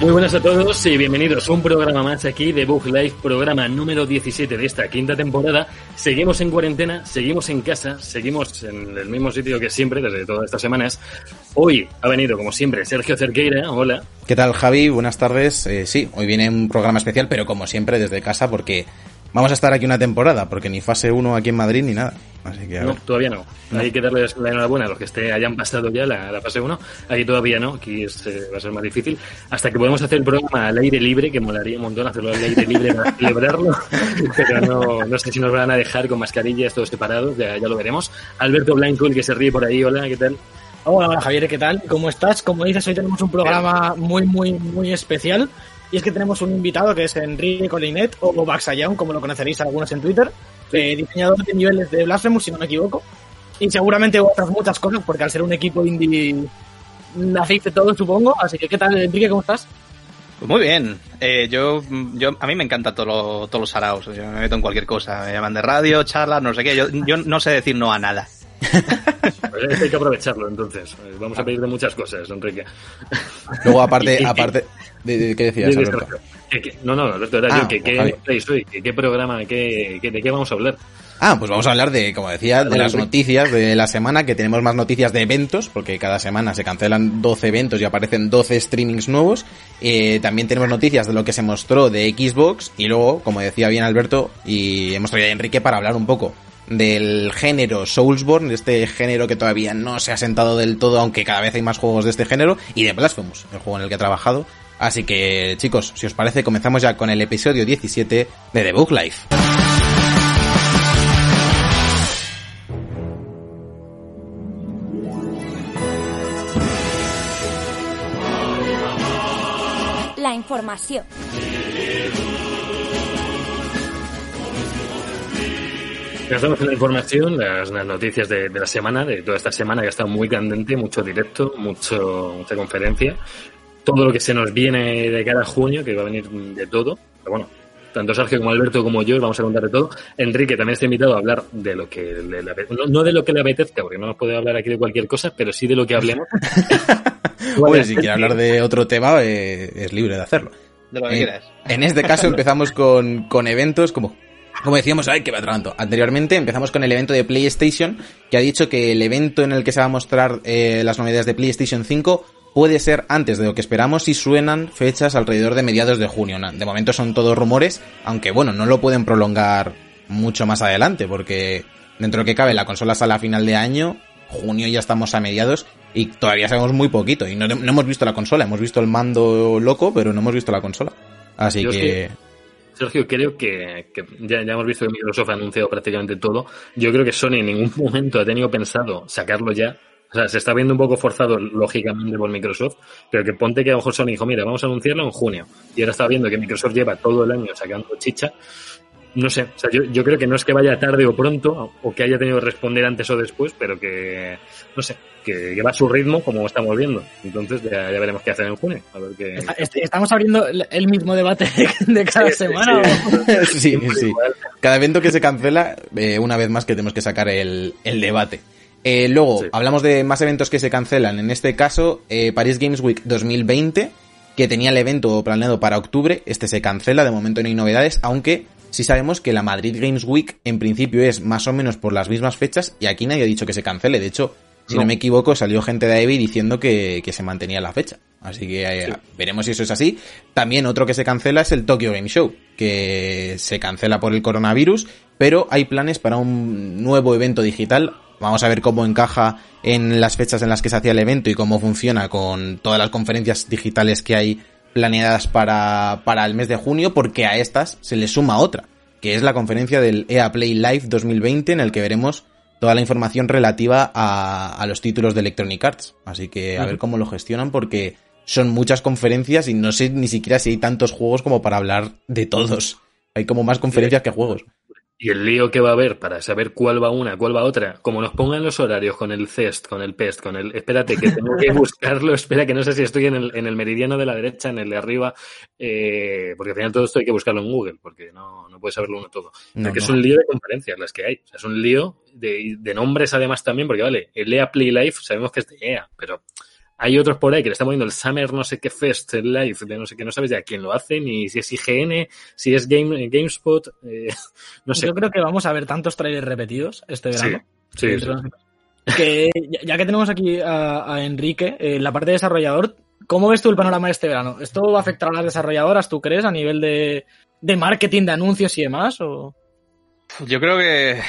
Muy buenas a todos y bienvenidos a un programa más aquí de Bug Life, programa número 17 de esta quinta temporada. Seguimos en cuarentena, seguimos en casa, seguimos en el mismo sitio que siempre desde todas estas semanas. Hoy ha venido, como siempre, Sergio Cerqueira. Hola. ¿Qué tal, Javi? Buenas tardes. Eh, sí, hoy viene un programa especial, pero como siempre desde casa porque vamos a estar aquí una temporada, porque ni fase 1 aquí en Madrid ni nada. Así que, No, todavía no. Hay que darles la enhorabuena a los que esté, hayan pasado ya la, la fase 1. Aquí todavía no, aquí es, eh, va a ser más difícil. Hasta que podemos hacer el programa al aire libre, que molaría un montón hacerlo al aire libre para celebrarlo. Pero no, no sé si nos van a dejar con mascarillas todos separados, ya, ya lo veremos. Alberto Blanco, el que se ríe por ahí, hola, ¿qué tal? Hola, hola Javier, ¿qué tal? ¿Cómo estás? Como dices, hoy tenemos un programa muy, muy, muy especial. Y es que tenemos un invitado que es Enrique Colinet, o Baxayown, como lo conoceréis algunos en Twitter, eh, diseñador de niveles de Blasphemous, si no me equivoco. Y seguramente otras muchas cosas, porque al ser un equipo indie hacéis de todo, supongo. Así que, ¿qué tal, Enrique? ¿Cómo estás? Pues muy bien. Eh, yo, yo, a mí me encanta todo lo- todos los saraos. O sea, me meto en cualquier cosa. Me llaman de radio, charlas, no sé qué. Yo, yo no sé decir no a nada. Pues hay que aprovecharlo, entonces. Eh, Vamos a pedir de muchas cosas, Enrique. Luego, aparte, aparte de, de- ¿qué decías, No, no, Alberto, era Ah, yo. ¿Qué, qué programa? ¿Qué, qué- ¿De qué vamos a hablar? Ah, pues vamos a hablar de, como decía, de las noticias de la semana, que tenemos más noticias de eventos, porque cada semana se cancelan 12 eventos y aparecen 12 streamings nuevos. Eh, también tenemos noticias de lo que se mostró de Xbox y luego, como decía bien Alberto, y hemos traído a Enrique para hablar un poco del género Soulsborne, de este género que todavía no se ha sentado del todo, aunque cada vez hay más juegos de este género, y de Blasphemous, el juego en el que he trabajado. Así que, chicos, si os parece, comenzamos ya con el episodio 17 de The Book Life. La información. Ya estamos en la información, las, las noticias de, de la semana, de toda esta semana que ha estado muy candente, mucho directo, mucho, mucha conferencia, todo lo que se nos viene de cara a junio, que va a venir de todo, pero bueno, tanto Sergio como Alberto como yo os vamos a contar de todo. Enrique también está invitado a hablar de lo que le, le apetezca, no, no de lo que le apetezca, porque no nos puede hablar aquí de cualquier cosa, pero sí de lo que hablemos. Hombre, si quiere hablar de otro tema, eh, es libre de hacerlo. De lo que Eh, quieras. en este caso empezamos con, con eventos como... Como decíamos, ay, que me atraganto. Anteriormente empezamos con el evento de PlayStation, que ha dicho que el evento en el que se va a mostrar eh, las novedades de PlayStation 5 puede ser antes de lo que esperamos si suenan fechas alrededor de mediados de junio. De momento son todos rumores, aunque bueno, no lo pueden prolongar mucho más adelante, porque dentro de lo que cabe la consola sale a final de año, junio ya estamos a mediados y todavía sabemos muy poquito. Y no, no hemos visto la consola, hemos visto el mando loco, pero no hemos visto la consola. Así que... Sergio, creo que, que ya, ya hemos visto que Microsoft ha anunciado prácticamente todo. Yo creo que Sony en ningún momento ha tenido pensado sacarlo ya. O sea, se está viendo un poco forzado, lógicamente, por Microsoft, pero que ponte que a lo mejor Sony dijo, mira, vamos a anunciarlo en junio. Y ahora está viendo que Microsoft lleva todo el año sacando chicha. No sé, o sea, yo, yo creo que no es que vaya tarde o pronto, o que haya tenido que responder antes o después, pero que, no sé, que, que va a su ritmo, como estamos viendo. Entonces ya, ya veremos qué hacen en junio. A ver qué... Estamos abriendo el mismo debate de cada Sí, semana. sí. ¿o? sí. Cada evento que se cancela, eh, una vez más que tenemos que sacar el, el debate. Eh, luego, Sí. hablamos de más eventos que se cancelan. En este caso, eh, Paris Games Week 2020, que tenía el evento planeado para octubre. Este se cancela, de momento no hay novedades, aunque sí sabemos que la Madrid Games Week en principio es más o menos por las mismas fechas y aquí nadie ha dicho que se cancele. De hecho, si no, No. me equivoco, salió gente de Evi diciendo que, que se mantenía la fecha. Así que eh, Sí. veremos si eso es así. También otro que se cancela es el Tokyo Game Show, que se cancela por el coronavirus, pero hay planes para un nuevo evento digital. Vamos a ver cómo encaja en las fechas en las que se hacía el evento y cómo funciona con todas las conferencias digitales que hay planeadas para, para el mes de junio, porque a estas se le suma otra, que es la conferencia del EA Play Live 2020, en el que veremos toda la información relativa a, a los títulos de Electronic Arts. Así que a ver cómo lo gestionan, porque son muchas conferencias y no sé ni siquiera si hay tantos juegos como para hablar de todos. Hay como más conferencias que juegos. Y el lío que va a haber para saber cuál va una, cuál va otra, como nos pongan los horarios con el CEST, con el PEST, con el. Espérate, que tengo que buscarlo, espera, que no sé si estoy en el, en el meridiano de la derecha, en el de arriba, eh, porque al final todo esto hay que buscarlo en Google, porque no, no puedes saberlo uno todo. No, porque no. es un lío de conferencias las que hay. O sea, es un lío de, de nombres además también, porque vale, el EA Play Life sabemos que es de EA, pero hay otros por ahí que le están poniendo el Summer no sé qué Fest el Live, de no sé qué, no sabes ya quién lo hace, ni si es IGN, si es Game, GameSpot, eh, no sé. Yo creo que vamos a ver tantos trailers repetidos este Sí, verano. sí, sí. Que ya- que tenemos aquí a, a Enrique, en la parte de desarrollador, ¿cómo ves tú el panorama de este verano? ¿Esto va a afectar a las desarrolladoras, tú crees, a nivel de, de marketing, de anuncios y demás? O... Yo creo que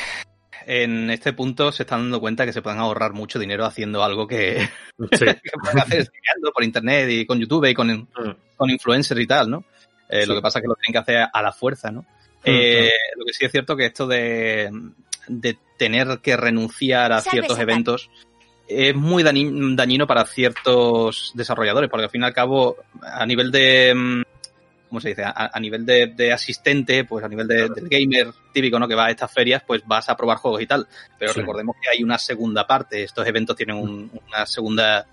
en este punto se están dando cuenta que se pueden ahorrar mucho dinero haciendo algo que, Sí. que pueden hacer por internet y con YouTube y con, con influencers y tal, ¿no? Eh, Sí. Lo que pasa es que lo tienen que hacer a la fuerza, ¿no? Eh, Lo que sí es cierto que esto de, de tener que renunciar a Salve, ciertos Satan. eventos es muy dañi- dañino para ciertos desarrolladores, porque al fin y al cabo, a nivel de... mm, ¿Cómo se dice? A, a nivel de, de asistente, pues a nivel de- del gamer típico, ¿no? Que va a estas ferias, pues vas a probar juegos y tal. Pero Sí. recordemos que hay una segunda parte. Estos eventos tienen un- una segunda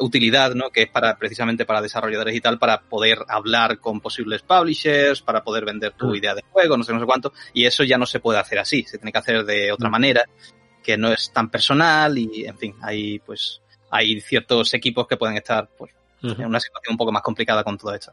utilidad, ¿no? Que es para precisamente para desarrolladores y tal, para poder hablar con posibles publishers, para poder vender tu Mm. idea de juego, no sé, no sé cuánto. Y eso ya no se puede hacer así, se tiene que hacer de otra Mm. manera, que no es tan personal y, en fin, hay pues hay ciertos equipos que pueden estar pues, en una situación un poco más complicada con todo esto.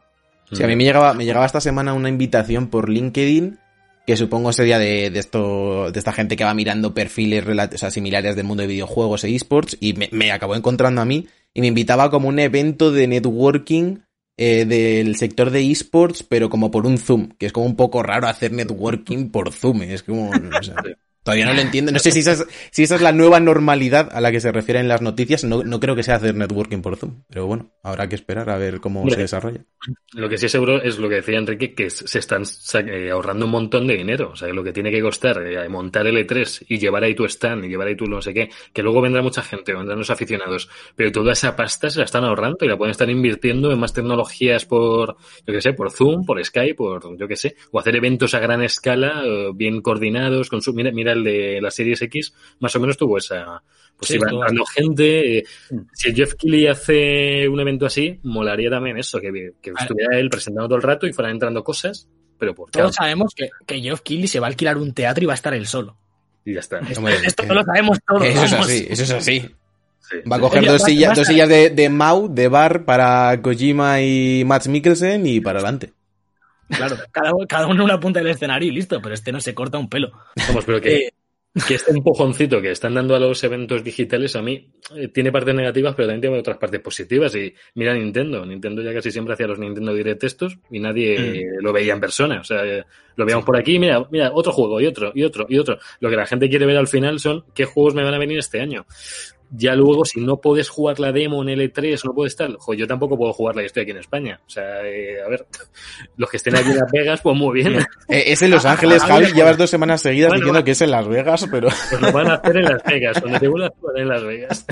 Sí, a mí me llegaba, me llegaba esta semana una invitación por LinkedIn, que supongo sería de, de esto, de esta gente que va mirando perfiles o sea, similares del mundo de videojuegos e esports, y me, me acabó encontrando a mí, y me invitaba como un evento de networking eh, del sector de esports, pero como por un Zoom, que es como un poco raro hacer networking por Zoom, es como, o sea, todavía no lo entiendo, no sé si esa, es, si esa es la nueva normalidad a la que se refieren las noticias, no, no creo que sea hacer networking por Zoom, pero bueno, habrá que esperar a ver cómo se desarrolla. Lo que sí es seguro es lo que decía Enrique, que se están eh, ahorrando un montón de dinero. O sea, lo que tiene que costar eh, montar el E3 y llevar ahí tu stand y llevar ahí tu no sé qué, que luego vendrá mucha gente, vendrán los aficionados, pero toda esa pasta se la están ahorrando y la pueden estar invirtiendo en más tecnologías por, yo qué sé, por Zoom, por Skype, por yo qué sé, o hacer eventos a gran escala, eh, bien coordinados, con su, mira, mira el de la Series X, más o menos tuvo esa, pues Sí, iba entrando gente, eh, si Jeff Keighley hace un evento así, molaría también eso, que, que estuviera él presentando todo el rato y fueran entrando cosas, pero por Todos cada sabemos que, que Geoff Keighley se va a alquilar un teatro y va a estar él solo. y ya está. Hombre, Esto eh, lo sabemos todos. Eso es así, eso es así. Sí. Va a coger dos sillas, dos sillas de, de Mau, de bar, para Kojima y Matt Mikkelsen y para adelante. Claro, cada, cada uno en una punta del escenario y listo, pero este no se corta un pelo. Vamos, pero que, Eh, que este empujoncito que están dando a los eventos digitales a mí eh, tiene partes negativas, pero también tiene otras partes positivas. Y mira Nintendo, Nintendo ya casi siempre hacía los Nintendo Direct estos y nadie Mm. lo veía en persona. O sea, eh, lo veíamos por aquí, mira, mira, otro juego y otro y otro y otro. Lo que la gente quiere ver al final son qué juegos me van a venir este año. Ya luego, si no puedes jugar la demo en L3 o no puedes tal, jo, yo tampoco puedo jugarla y estoy aquí en España. O sea, eh, a ver, los que estén aquí en Las Vegas, pues muy bien. Eh, es en Los Ángeles, ah, Javi, llevas dos semanas seguidas Bueno, diciendo va. que es en Las Vegas, pero... Pues lo van a hacer en Las Vegas, cuando te vuelvas a jugar en Las Vegas.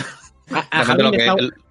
a, a Realmente Javi lo le que,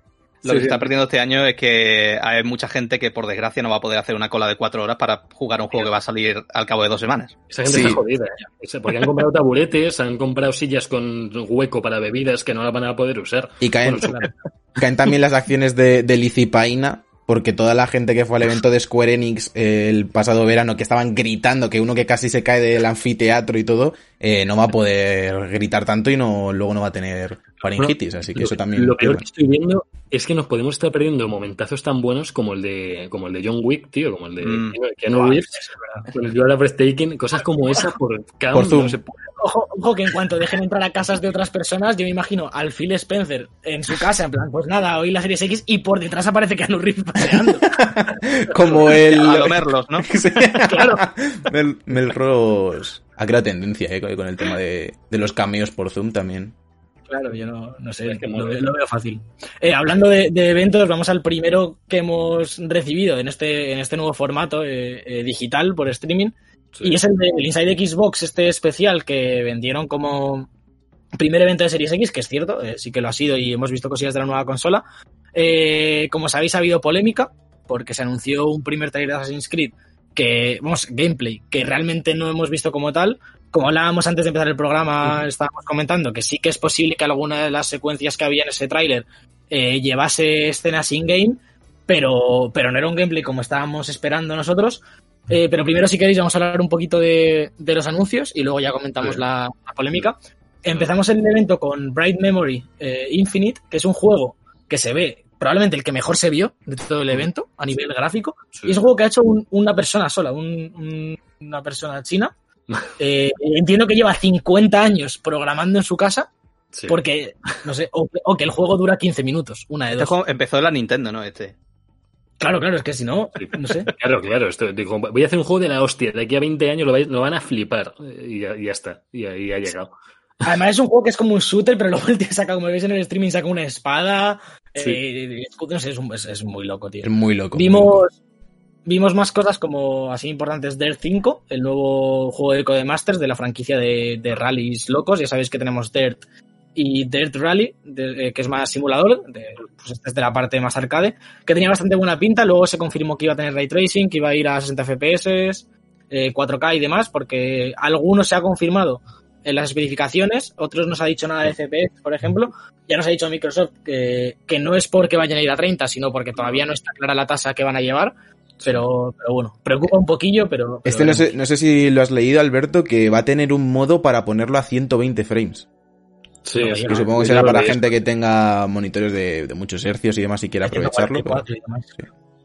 lo Sí, que se está perdiendo este año es que hay mucha gente que por desgracia no va a poder hacer una cola de cuatro horas para jugar un juego que va a salir al cabo de dos semanas. Esa gente Sí. está jodida. ¿eh? Porque han comprado taburetes, han comprado sillas con hueco para bebidas que no las van a poder usar. Y caen, Bueno, caen también las acciones de, de Licipaina, porque toda la gente que fue al evento de Square Enix eh, el pasado verano, que estaban gritando, que uno que casi se cae del anfiteatro y todo, eh, no va a poder gritar tanto y no luego no va a tener faringitis, así que lo, eso también... Lo peor que estoy viendo es que nos podemos estar perdiendo momentazos tan buenos como el de como el de John Wick, tío, como el de Mm. Keanu Reeves, con el cosas como esa por cada Por uno, Zoom. no sé, Ojo, ojo, que en cuanto dejen entrar a casas de otras personas, yo me imagino al Phil Spencer en su casa, en plan, pues nada, hoy la serie X, y por detrás aparece Keanu Reeves paseando. Como el... A lo Merlos, ¿no? Sí. Claro. Mel, Melrose ha creado tendencia eh, con el tema de, de los cameos por Zoom también. Claro, yo no, no sé, Es que lo, veo- lo veo fácil. Eh, hablando de, de eventos, vamos al primero que hemos recibido en este, en este nuevo formato eh, eh, digital por streaming. Sí. Y es el del Inside Xbox, este especial que vendieron como primer evento de Series X, que es cierto, eh, sí que lo ha sido y hemos visto cosillas de la nueva consola. Eh, como sabéis, ha habido polémica, porque se anunció un primer trailer de Assassin's Creed que, vamos, gameplay, que realmente no hemos visto como tal. Como hablábamos antes de empezar el programa, estábamos comentando que sí que es posible que alguna de las secuencias que había en ese tráiler eh, llevase escenas in-game, pero, pero no era un gameplay como estábamos esperando nosotros. Eh, pero primero, si queréis, vamos a hablar un poquito de, de los anuncios y luego ya comentamos Sí. la, la polémica. Empezamos el evento con Bright Memory eh, Infinite, que es un juego que se ve probablemente el que mejor se vio de todo el evento a nivel gráfico. Sí. Y es un juego que ha hecho un- una persona sola, un- un- una persona china. Eh, entiendo que lleva 50 años programando en su casa Sí. porque, no sé, o, o que el juego dura 15 minutos, una de Este dos. juego empezó la Nintendo, ¿no? Este. Claro, claro, es que si no, Sí. no sé. Claro, claro. Esto, digo, voy a hacer un juego de la hostia. De aquí a 20 años lo, vais- lo van a flipar. Y ya, ya está. Y ahí ha llegado. Además es un juego que es como un shooter, pero luego el tío saca, como veis en el streaming, saca una espada. Sí. eh, no sé, es, un- es- es muy loco, tío. Es muy loco. muy loco. Vimos, vimos más cosas como así importantes Dirt 5, el nuevo juego de Codemasters de la franquicia de, de rallies locos. Ya sabéis que tenemos Dirt y Dirt Rally, de- eh, que es más simulador, de, pues este es de la parte más arcade, que tenía bastante buena pinta. Luego se confirmó que iba a tener ray tracing, que iba a ir a 60 FPS, eh, 4K y demás, porque algunos se ha confirmado en las especificaciones, otros no se ha dicho nada de FPS, por ejemplo. Ya nos ha dicho Microsoft que, que no es porque vayan a ir a 30, sino porque todavía no está clara la tasa que van a llevar. Pero, pero bueno, preocupa un poquillo, pero... pero Este no sé, no sé si lo has leído, Alberto, que va a tener un modo para ponerlo a 120 frames. Sí, No, sí, Que yo supongo que será para gente que tenga monitores de, de muchos hercios y demás y quiera aprovecharlo. pero- 144 y demás.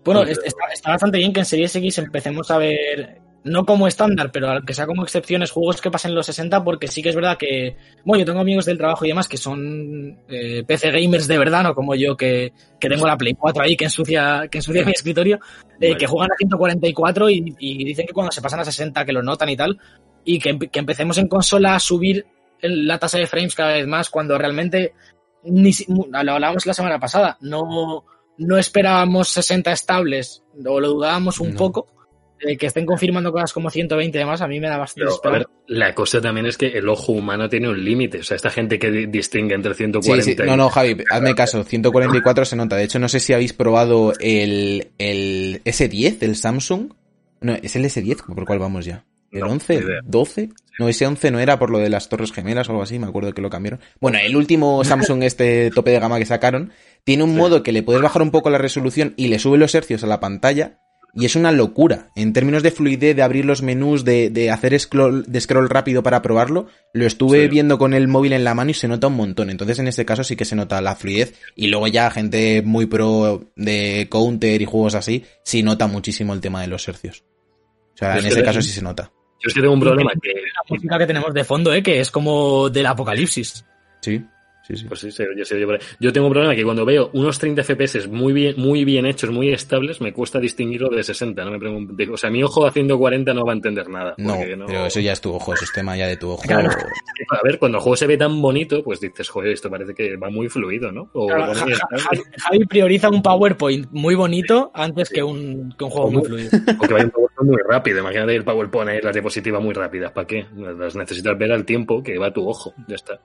Bueno, Sí. es- está, está bastante bien que en Series X empecemos a ver, no como estándar, pero que sea como excepciones, juegos que pasen los 60, porque sí que es verdad que, bueno, yo tengo amigos del trabajo y demás que son eh, PC gamers de verdad, no como yo que, que tengo la Play 4 ahí que ensucia, que ensucia mi escritorio, eh, Vale. que juegan a 144 y, y dicen que cuando se pasan a 60 que lo notan y tal, y que, que empecemos en consola a subir la tasa de frames cada vez más cuando realmente ni si- lo hablábamos la semana pasada, no, no esperábamos 60 estables, o lo dudábamos un No. poco, eh, que estén confirmando cosas como 120 y demás, a mí me da bastante Pero, a esperanza. ver, la cosa también es que el ojo humano tiene un límite. O sea, esta gente que di- distingue entre Sí, 140 sí, y- no, no, Javi, hazme caso, 144 se nota. De hecho, no sé si habéis probado el, el S10 del Samsung. No, es el S10, ¿por cuál vamos ya? ¿El No, 11? ni idea. ¿12? No, ese 11 no era por lo de las torres gemelas o algo así, me acuerdo que lo cambiaron. Bueno, el último Samsung este tope de gama que sacaron, tiene un Sí. modo que le puedes bajar un poco la resolución y le sube los hercios a la pantalla. Y es una locura. En términos de fluidez, de abrir los menús, de, de hacer scroll, de scroll rápido para probarlo, lo estuve Sí. viendo con el móvil en la mano y se nota un montón. Entonces, en este caso sí que se nota la fluidez. Y luego ya gente muy pro de counter y juegos así, sí nota muchísimo el tema de los hercios. O sea, en es ese que- caso sí se nota. Yo es que tengo un problema que... La música que tenemos de fondo, eh, que es como del apocalipsis. Sí, sí, sí. Pues sí, por ahí. Yo tengo un problema que cuando veo unos 30 FPS muy bien, muy bien hechos, muy estables, me cuesta distinguirlo de 60. No me pregunto, o sea, mi ojo haciendo 40 no va a entender nada. No, pero eso ya es tu ojo, eso es tema ya de tu ojo. Claro. A ver, cuando el juego se ve tan bonito, pues dices, joder, esto parece que va muy fluido, ¿no? O Claro, Javi, Javi prioriza un PowerPoint muy bonito antes que un, que un juego muy fluido. o que vaya un PowerPoint muy rápido. Imagínate el PowerPoint ahí, las diapositivas muy rápidas. ¿Para qué? Las necesitas ver al tiempo que va tu ojo. Ya está.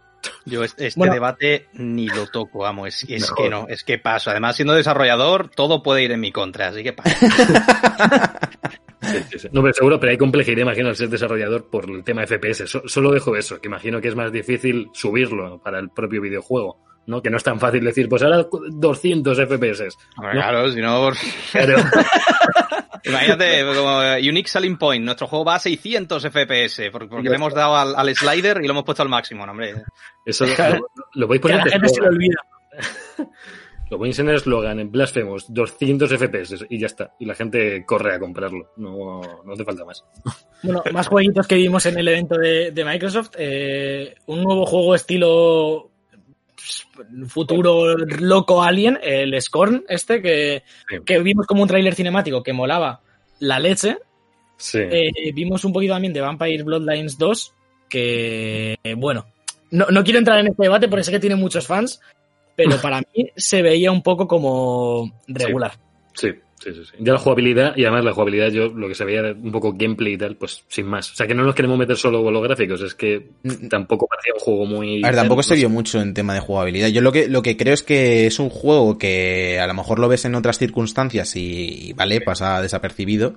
Yo es- este Bueno. debate ni lo toco, amo. Es, que no, es que paso. Además, siendo desarrollador, todo puede ir en mi contra, así que paso. Sí, sí, sí. No, pero seguro, pero hay complejidad, imagino, al ser desarrollador por el tema FPS. So- solo dejo eso, que imagino que es más difícil subirlo para el propio videojuego, ¿no? Que no es tan fácil decir, pues ahora 200 FPS. No. Claro, si no... Pero, Imagínate, como eh, Unique Selling Point, nuestro juego va a 600 FPS, porque, porque le hemos dado al, al slider y lo hemos puesto al máximo, no, hombre. eso lo, lo Que a poner la en gente se olvida. Lo ponéis en el eslogan, en Blasphemous, 200 FPS y ya está. Y la gente corre a comprarlo. No, no hace falta más. Bueno, más jueguitos que vimos en el evento de, de Microsoft. eh, un nuevo juego estilo futuro loco alien, el Scorn, este, que, Sí. que vimos como un tráiler cinemático que molaba la leche. Sí. Eh, vimos un poquito también de Vampire Bloodlines 2, que, bueno, no, no quiero entrar en este debate porque sé que tiene muchos fans, pero para mí se veía un poco como regular. Sí, sí, sí, sí. Ya la jugabilidad, y además la jugabilidad, yo lo que se veía era un poco gameplay y tal, pues sin más. O sea, que no nos queremos meter solo con los gráficos, es que Mm. tampoco parecía un juego muy... A ver, tampoco se vio mucho en tema de jugabilidad. Yo lo que, lo que creo es que es un juego que a lo mejor lo ves en otras circunstancias y, y, vale, pasa desapercibido.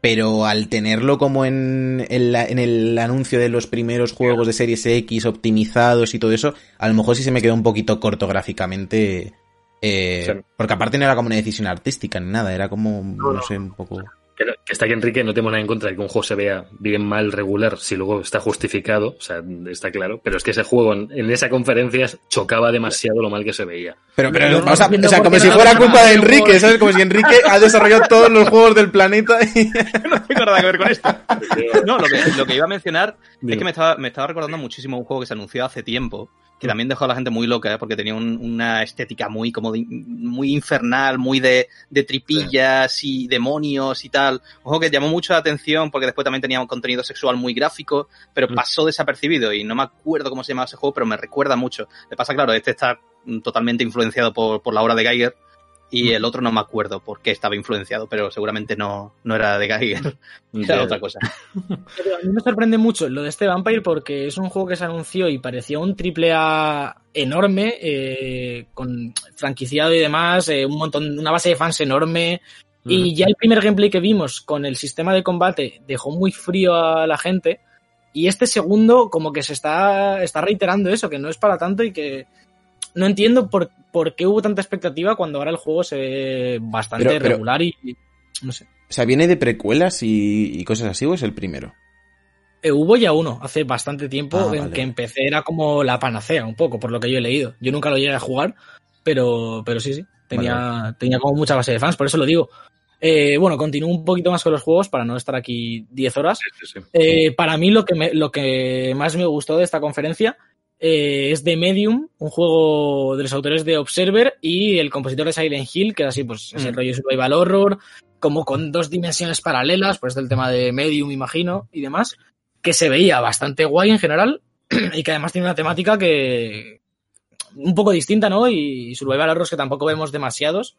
pero al tenerlo como en, en, la- en el anuncio de los primeros juegos de Series X optimizados y todo eso, a lo mejor sí se me quedó un poquito corto gráficamente. Eh, Sí. Porque aparte no era como una decisión artística ni nada, era como, no, no. sé, un poco... Que, no- que está aquí Enrique, no tenemos nada en contra de que un juego se vea bien mal, regular, si luego está justificado, o sea, está claro, pero es que ese juego en, en esa conferencia chocaba demciado lo mal que se veía. Pero, pero, No, no o sea, o como si fuera culpa de Enrique. ¿sabes? Como si Enrique ha desarrollado todos los juegos del planeta y... no tengo nada que ver con esto. No, lo que, lo que iba a mencionar es que me estaba, me estaba recordando muchísimo un juego que se anunció hace tiempo, que también dejó a la gente muy loca, ¿eh? porque tenía un- una estética muy como de- muy infernal, muy de, de tripillas y demonios y tal. Juego que llamó mucho la atención porque después también tenía un contenido sexual muy gráfico, pero Mm. pasó desapercibido y no me acuerdo cómo se llamaba ese juego, pero me recuerda mucho. Le pasa, claro, este está totalmente influenciado por, por la obra de Geiger. Y el otro no me acuerdo por qué estaba influenciado, pero seguramente no, no era de Geiger, era otra cosa. Pero a mí me sorprende mucho lo de este Vampire porque es un juego que se anunció y parecía un triple A enorme, eh, con franquiciado y demás, eh, un montón, una base de fans enorme. Y ya el primer gameplay que vimos con el sistema de combate dejó muy frío a la gente. Y este segundo, como que se está, está reiterando eso, que no es para tanto y que no entiendo por, por qué hubo tanta expectativa cuando ahora el juego se ve bastante Pero- pero- regular y, y no sé. O sea, ¿viene de precuelas y, y cosas así o es el primero? Eh, hubo ya uno hace bastante tiempo Ah, en vale. que empecé, era como la panacea, un poco, por lo que yo he leído. Yo nunca lo llegué a jugar, pero, pero sí, sí, tenía, Vale, tenía como mucha base de fans, por eso lo digo. Eh, bueno, continúo un poquito más con los juegos para no estar aquí 10 horas. Sí, sí, sí. Eh, para mí lo que, me- lo que más me gustó de esta conferencia eh, es The Medium, un juego de los autores de Observer y el compositor de Silent Hill, que es así, pues ese Mm. rollo survival horror, como con dos dimensiones paralelas, pues del tema de Medium, imagino, y demás, que se veía bastante guay en general y que además tiene una temática que un poco distinta, ¿no? Y survival horrors que tampoco vemos demasiados,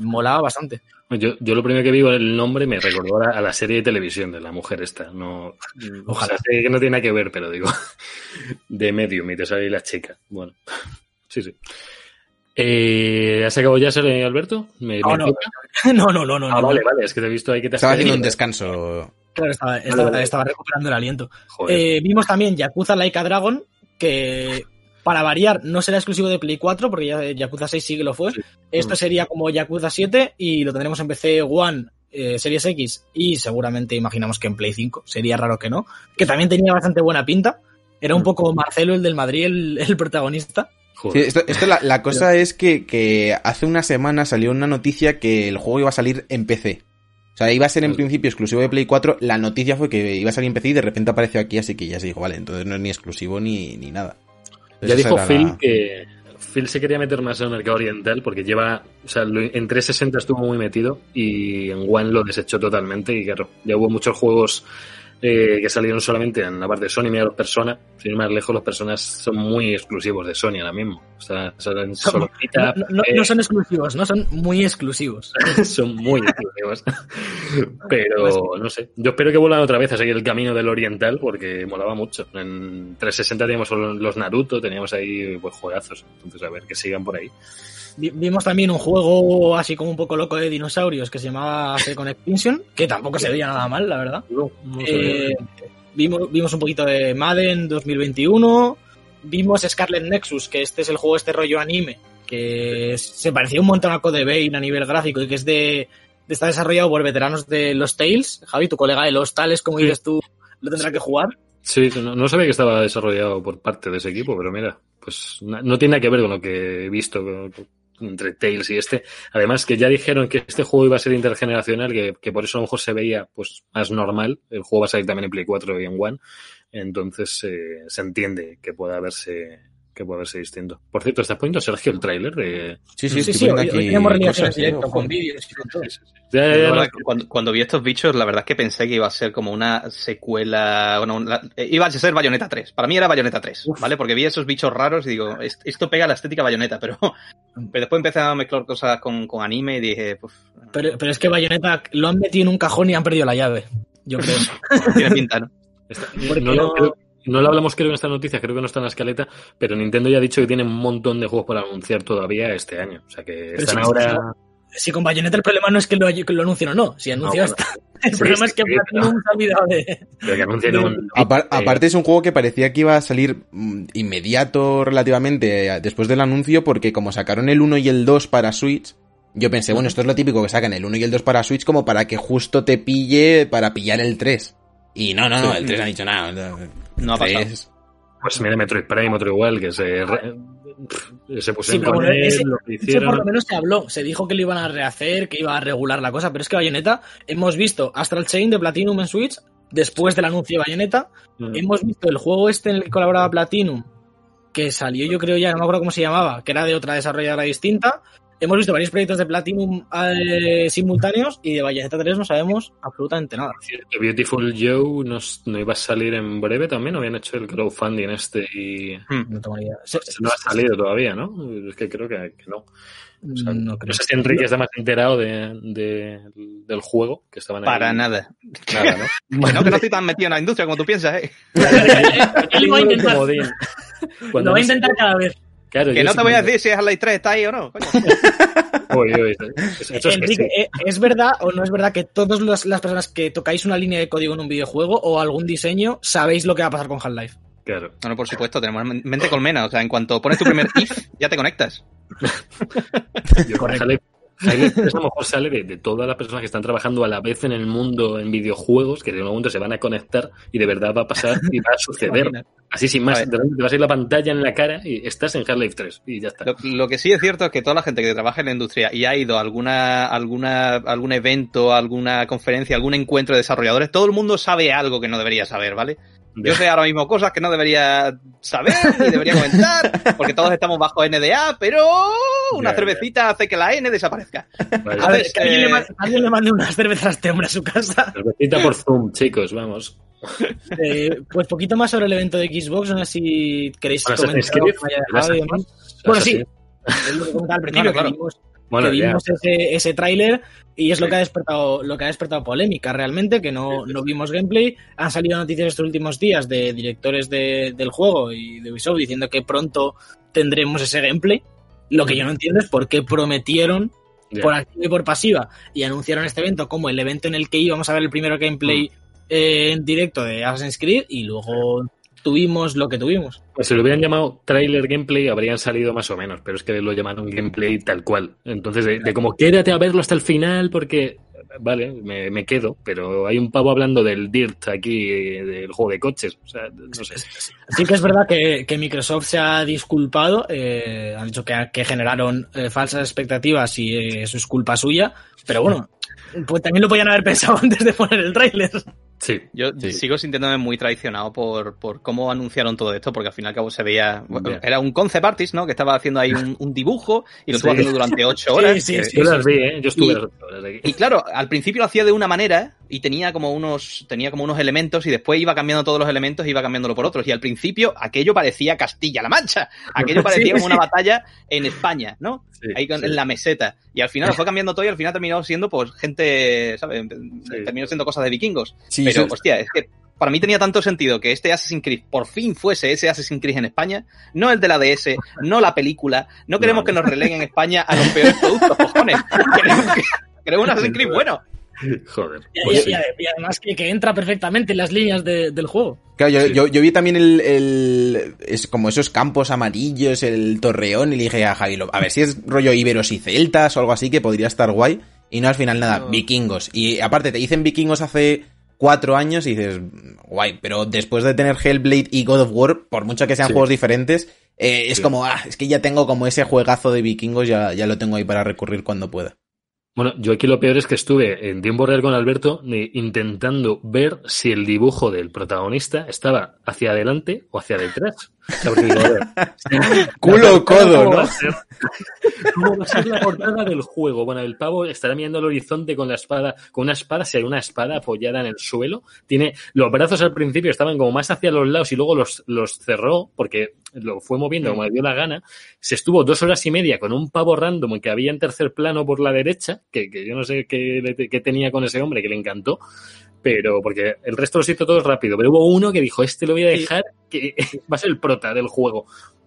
molaba bastante. Yo, yo lo primero que vi el nombre me recordó a la, a la serie de televisión de la mujer esta. No, Ojalá. O sea, sé que no tiene nada que ver, pero digo, de Medium y te sale la chica. Bueno, sí, sí. Eh, ¿Has acabado ya, Sere, Alberto? ¿Me, No, me no, no, no, no, no. Ah, no. vale, vale, es que te he visto ahí que te has Estaba haciendo un descanso. Claro, estaba, estaba- recuperando el aliento. Eh, vimos también Yakuza Like a Dragon, que para variar no será exclusivo de Play 4, porque ya Yakuza 6 sí que lo fue. Sí. Esto Mm. sería como Yakuza 7 y lo tendremos en PC One, eh, Series X y seguramente imaginamos que en Play 5. Sería raro que no. Que también tenía bastante buena pinta. Era un Mm. poco Marcelo, el del Madrid, el, el protagonista. Sí, esto, esto la, la cosa es que, que hace una semana salió una noticia que el juego iba a salir en PC. O sea, iba a ser en principio exclusivo de Play 4. La noticia fue que iba a salir en PC y de repente apareció aquí, así que ya se dijo, vale, entonces no es ni exclusivo ni, ni nada. Ya dijo Phil la- que Phil se quería meter más en el mercado oriental porque lleva, o sea, en 360 estuvo muy metido y en One lo desechó totalmente y claro, ya hubo muchos juegos eh, que salieron solamente en la parte de Sony, mira los Persona, sin ir más lejos, los Personas son muy exclusivos de Sony ahora mismo. O sea, salen solo No, no- no- no son exclusivos, no son muy exclusivos. son muy exclusivos. Pero no sé. Yo espero que vuelvan otra vez a seguir el camino del oriental porque molaba mucho. En 360 teníamos los Naruto, teníamos ahí pues juegazos. Entonces a ver que sigan por ahí. Vi- Vimos también un juego así como un poco loco de dinosaurios que se llamaba Second Extinction, que tampoco se veía nada mal, la verdad. No, no sé. Eh, vimos, vimos un poquito de Madden 2021. Vimos Scarlet Nexus, que este es el juego, este rollo anime, que se parecía un montón a Code Vein a nivel gráfico y que es de, de está desarrollado por veteranos de los Tales. Javi, tu colega de los Tales, como Sí. dices tú, lo tendrá que jugar. Sí, no, no sabía que estaba desarrollado por parte de ese equipo, pero mira, pues no tiene nada que ver con lo que he visto con- entre Tails y este. Además que ya dijeron que este juego iba a ser intergeneracional, que, que por eso a lo mejor se veía pues más normal. El juego va a salir también en Play 4 y en One. Entonces eh, se entiende que pueda verse que pueda verse distinto. Por cierto, ¿estás poniendo, Sergio, el tráiler de...? Sí, sí, Sí, sí, poniendo hoy, hoy aquí tenemos realizaciones cosas, en directo ojo. con vídeos y con todo. Ya, ya, no, verdad, cuando, cuando vi estos bichos, la verdad es que pensé que iba a ser como una secuela. Bueno, una- eh, iba a ser Bayonetta 3. Para mí era Bayonetta 3, ¿vale? Porque vi esos bichos raros y digo, "Es- esto pega a la estética Bayonetta, pero, pero después empecé a mezclar cosas con, con anime y dije, pues, Pero, pero es que Bayonetta lo han metido en un cajón y han perdido la llave. Yo creo. tiene pinta, ¿no? Está- no, lo- no- creo- no lo hablamos creo en esta noticia, creo que no está en la escaleta, pero Nintendo ya ha dicho que tiene un montón de juegos para anunciar todavía este año. O sea que Pero están ahora... sí, Si con Bayonetta el problema no es que lo, que lo anuncien o no, si anunció No, bueno. El Sí, problema sí, es que sí, Platinum se ha olvidado de. Pero que anuncien un. Apar- eh, aparte es un juego que parecía que iba a salir mm, inmediato relativamente eh, después del anuncio porque como sacaron el 1 y el 2 para Switch, yo pensé, bueno, esto es lo típico que sacan el 1 y el 2 para Switch como para que justo te pille para pillar el 3. Y no, no, no, el 3 ha dicho nada. No ha pasado. Tres- Pues mira, Metroid Prime, otro igual, que se, re- se pusieron Sí, pero con bueno, él, ese- lo que Ese por hicieron. lo menos se habló, se dijo que lo iban a rehacer, que iba a regular la cosa, pero es que Bayonetta, hemos visto Astral Chain de Platinum en Switch, después del anuncio de Bayonetta, Mm. hemos visto el juego este en el que colaboraba Platinum, que salió yo creo ya, no me acuerdo cómo se llamaba, que era de otra desarrolladora distinta, hemos visto varios proyectos de Platinum eh, simultáneos y de Bayonetta 3 no sabemos absolutamente nada. Cierto, Beautiful Joe no, no iba a salir en breve también, habían hecho el crowdfunding este y Hmm. No tengo ni idea. Se- no ha salido todavía, ¿no? Es que creo que, que no. O sea, no sé si Enrique está más enterado de, de- del juego que estaban ahí. Para nada. Nada, ¿no? Que no, que no estoy tan metido en la industria como tú piensas, ¿eh? Él lo va a intentar. Comodín. Cuando Lo va a intentar cada vez. Claro, Que yo no sí te voy a decir si Half-Life 3 está ahí o no. coño. Uy, uy, eso es que Enrique, sí. ¿eh, ¿es verdad o no es verdad que todas las, las personas que tocáis una línea de código en un videojuego o algún diseño sabéis lo que va a pasar con Half-Life? Claro. No, no, por supuesto, tenemos mente colmena. O sea, en cuanto pones tu primer if, ya te conectas. Yo, Half-Life- Half-Life 3 a lo mejor sale de, de todas las personas que están trabajando a la vez en el mundo en videojuegos, que de un momento se van a conectar y de verdad va a pasar y va a suceder. Así sin más, te va a salir la pantalla en la cara y estás en Half-Life 3 y ya está. Lo, lo que sí es cierto es que toda la gente que trabaja en la industria y ha ido a alguna, alguna, algún evento, alguna conferencia, algún encuentro de desarrolladores, todo el mundo sabe algo que no debería saber, ¿vale? Yo sé ahora mismo cosas que no debería saber ni debería comentar, porque todos estamos bajo NDA, pero una cervecita hace que la N desaparezca. Vale. A ver, que alguien, eh, le mande, alguien le mande unas cervezas a este hombre a su casa. Cervecita por Zoom, chicos, vamos. Eh, pues poquito más sobre el evento de Xbox, no sé si queréis Bueno, comentar. Bueno, sí, Assassin's. es lo que comentaba al principio, Claro, que claro. vimos, Bueno, que ya. vimos ese, ese tráiler y es lo que ha despertado lo que ha despertado polémica realmente, que no, no vimos gameplay. Han salido noticias estos últimos días de directores de- del juego y de Ubisoft diciendo que pronto tendremos ese gameplay. Lo que yo no entiendo es por qué prometieron por activa y por pasiva y anunciaron este evento como el evento en el que íbamos a ver el primero gameplay Mm. eh, en directo de Assassin's Creed y luego tuvimos lo que tuvimos. Pues si lo hubieran llamado trailer gameplay habrían salido más o menos, pero es que lo llamaron gameplay tal cual. Entonces, de, de como quédate a verlo hasta el final porque, vale, me, me quedo, pero hay un pavo hablando del Dirt aquí, del juego de coches. O sea, no sé. Sí que es verdad que, que Microsoft se ha disculpado, eh, han dicho que, que generaron eh, falsas expectativas y eh, eso es culpa suya, pero bueno, pues también lo podían haber pensado antes de poner el tráiler. Sí, Yo Sí. sigo sintiéndome muy traicionado por, por cómo anunciaron todo esto, porque al fin y al cabo se veía. bueno. Era un concept artist, ¿no? Que estaba haciendo ahí un, un dibujo y lo estuvo Sí. haciendo durante ocho horas. Sí, sí, yo las vi, ¿eh? Yo estuve Y- las ocho horas aquí. Y claro, al principio lo hacía de una manera y tenía como unos, tenía como unos elementos y después iba cambiando todos los elementos y iba cambiándolo por otros. Y al principio aquello parecía Castilla-La Mancha. Aquello parecía como una batalla en España, ¿no? Ahí con- en la meseta. Y al final lo fue cambiando todo y al final terminó siendo pues gente, ¿sabes? Terminó siendo cosas de vikingos. Sí, Pero, hostia, es que para mí tenía tanto sentido que este Assassin's Creed por fin fuese ese Assassin's Creed en España, no el de la DS, no la película. No queremos No. que nos releguen España a los peores productos, cojones. Queremos, que- queremos un Assassin's Creed bueno. Joder. Y, Pues y- sí. y además que, que entra perfectamente en las líneas de- del juego. Claro, yo, Sí. yo, yo vi también el, el- es como esos campos amarillos, el torreón, y le dije a Javi, lo- a ver si es rollo Iberos y Celtas o algo así, que podría estar guay. Y no, al final nada, No. vikingos. Y aparte, te dicen vikingos hace cuatro años y dices, guay, pero después de tener Hellblade y God of War, por mucho que sean Sí. juegos diferentes, eh, es Sí. como, ah, es que ya tengo como ese juegazo de vikingos, ya, ya lo tengo ahí para recurrir cuando pueda. Bueno, yo aquí lo peor es que estuve en tiempo real con Alberto intentando ver si el dibujo del protagonista estaba hacia adelante o hacia detrás. Culo o codo, ¿Cómo ¿no? ¿Cómo va a ser la portada del juego? Bueno, el pavo estará mirando al horizonte con la espada, con una espada, si hay una espada apoyada en el suelo. Tiene los brazos al principio estaban como más hacia los lados y luego los, los cerró porque lo fue moviendo como le dio la gana. Se estuvo dos horas y media con un pavo random que había en tercer plano por la derecha, que, que yo no sé qué, qué tenía con ese hombre, que le encantó. Pero, porque el resto los hizo todos rápido. Pero hubo uno que dijo, este lo voy a dejar, que va a ser el prota del juego.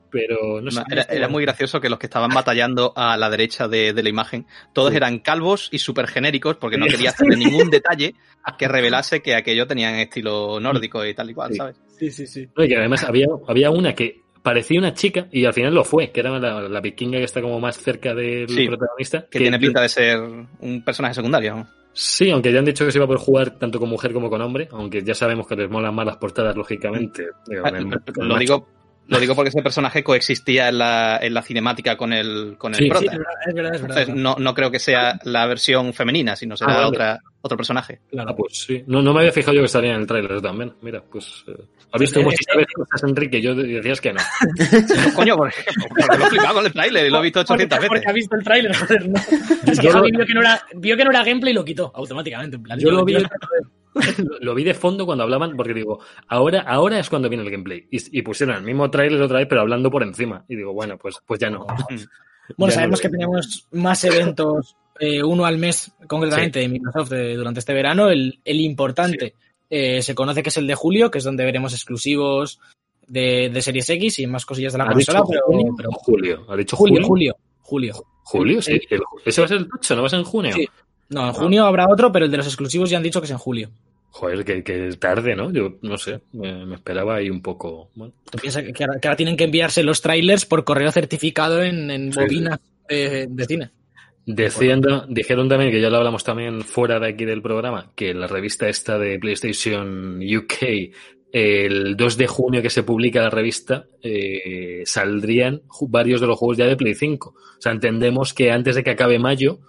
pero no sé. Era, era muy gracioso que los que estaban batallando a la derecha de, de la imagen, todos eran calvos y súper genéricos porque no quería hacerle ningún detalle que revelase que aquello tenían estilo nórdico y tal y cual, Sí. ¿sabes? Sí, sí, sí. No, y que además había, había una que parecía una chica y al final lo fue, que era la, la vikinga que está como más cerca del Sí, protagonista. Que tiene pinta de ser un personaje secundario. ¿no? Sí, aunque ya han dicho que se iba a poder jugar tanto con mujer como con hombre, aunque ya sabemos que les molan más las portadas, lógicamente. Digo, Ah, Lo digo, lo digo porque ese personaje coexistía en la, en la cinemática con el, con el Sí, prota. Sí, es verdad, es verdad. Es verdad, Entonces, no, no creo que sea la versión femenina, sino será Ah, vale. otra, otro personaje. claro. Ah, pues sí. No, no me había fijado yo que salía en el tráiler también. Mira, pues... eh, ¿Has visto cómo Eh, si sabes cosas, Enrique? Yo decías que no. Coño, porque, porque lo he flipado con el tráiler y lo he visto 800 porque, porque ha veces. visto el tráiler, joder, no. Es que Yo lo- Javi vio que, no era, vio que no era gameplay y lo quitó automáticamente. En plan, Yo lo vi- yo- Lo vi de fondo cuando hablaban, porque digo, ahora, ahora es cuando viene el gameplay. Y, y pusieron el mismo tráiler otra vez, pero hablando por encima. Y digo, bueno, pues, pues ya no. Bueno, Ya sabemos no que tenemos más eventos, eh, uno al mes concretamente de Microsoft eh, durante este verano. El, el importante eh, se conoce que es el de julio, que es donde veremos exclusivos de, de Series X y más cosillas de la ¿Ha dicho consola. Pero, junio pero- o julio? ¿Ha dicho julio, julio? julio, julio. Sí. El- ese va a ser el tocho, ¿no va a ser en junio? Sí. No, en junio habrá otro, pero el de los exclusivos ya han dicho que es en julio. Joder, que, que tarde, ¿no? Yo no sé, me, me esperaba ahí un poco. Bueno, Tú piensas que ahora, que ahora tienen que enviarse los trailers por correo certificado en, en Sí, bobinas de cine. Decían, dijeron también, que ya lo hablamos también fuera de aquí del programa, que la revista esta de PlayStation UK, el 2 de junio que se publica la revista, eh, saldrían varios de los juegos ya de Play 5. O sea, entendemos que antes de que acabe mayo,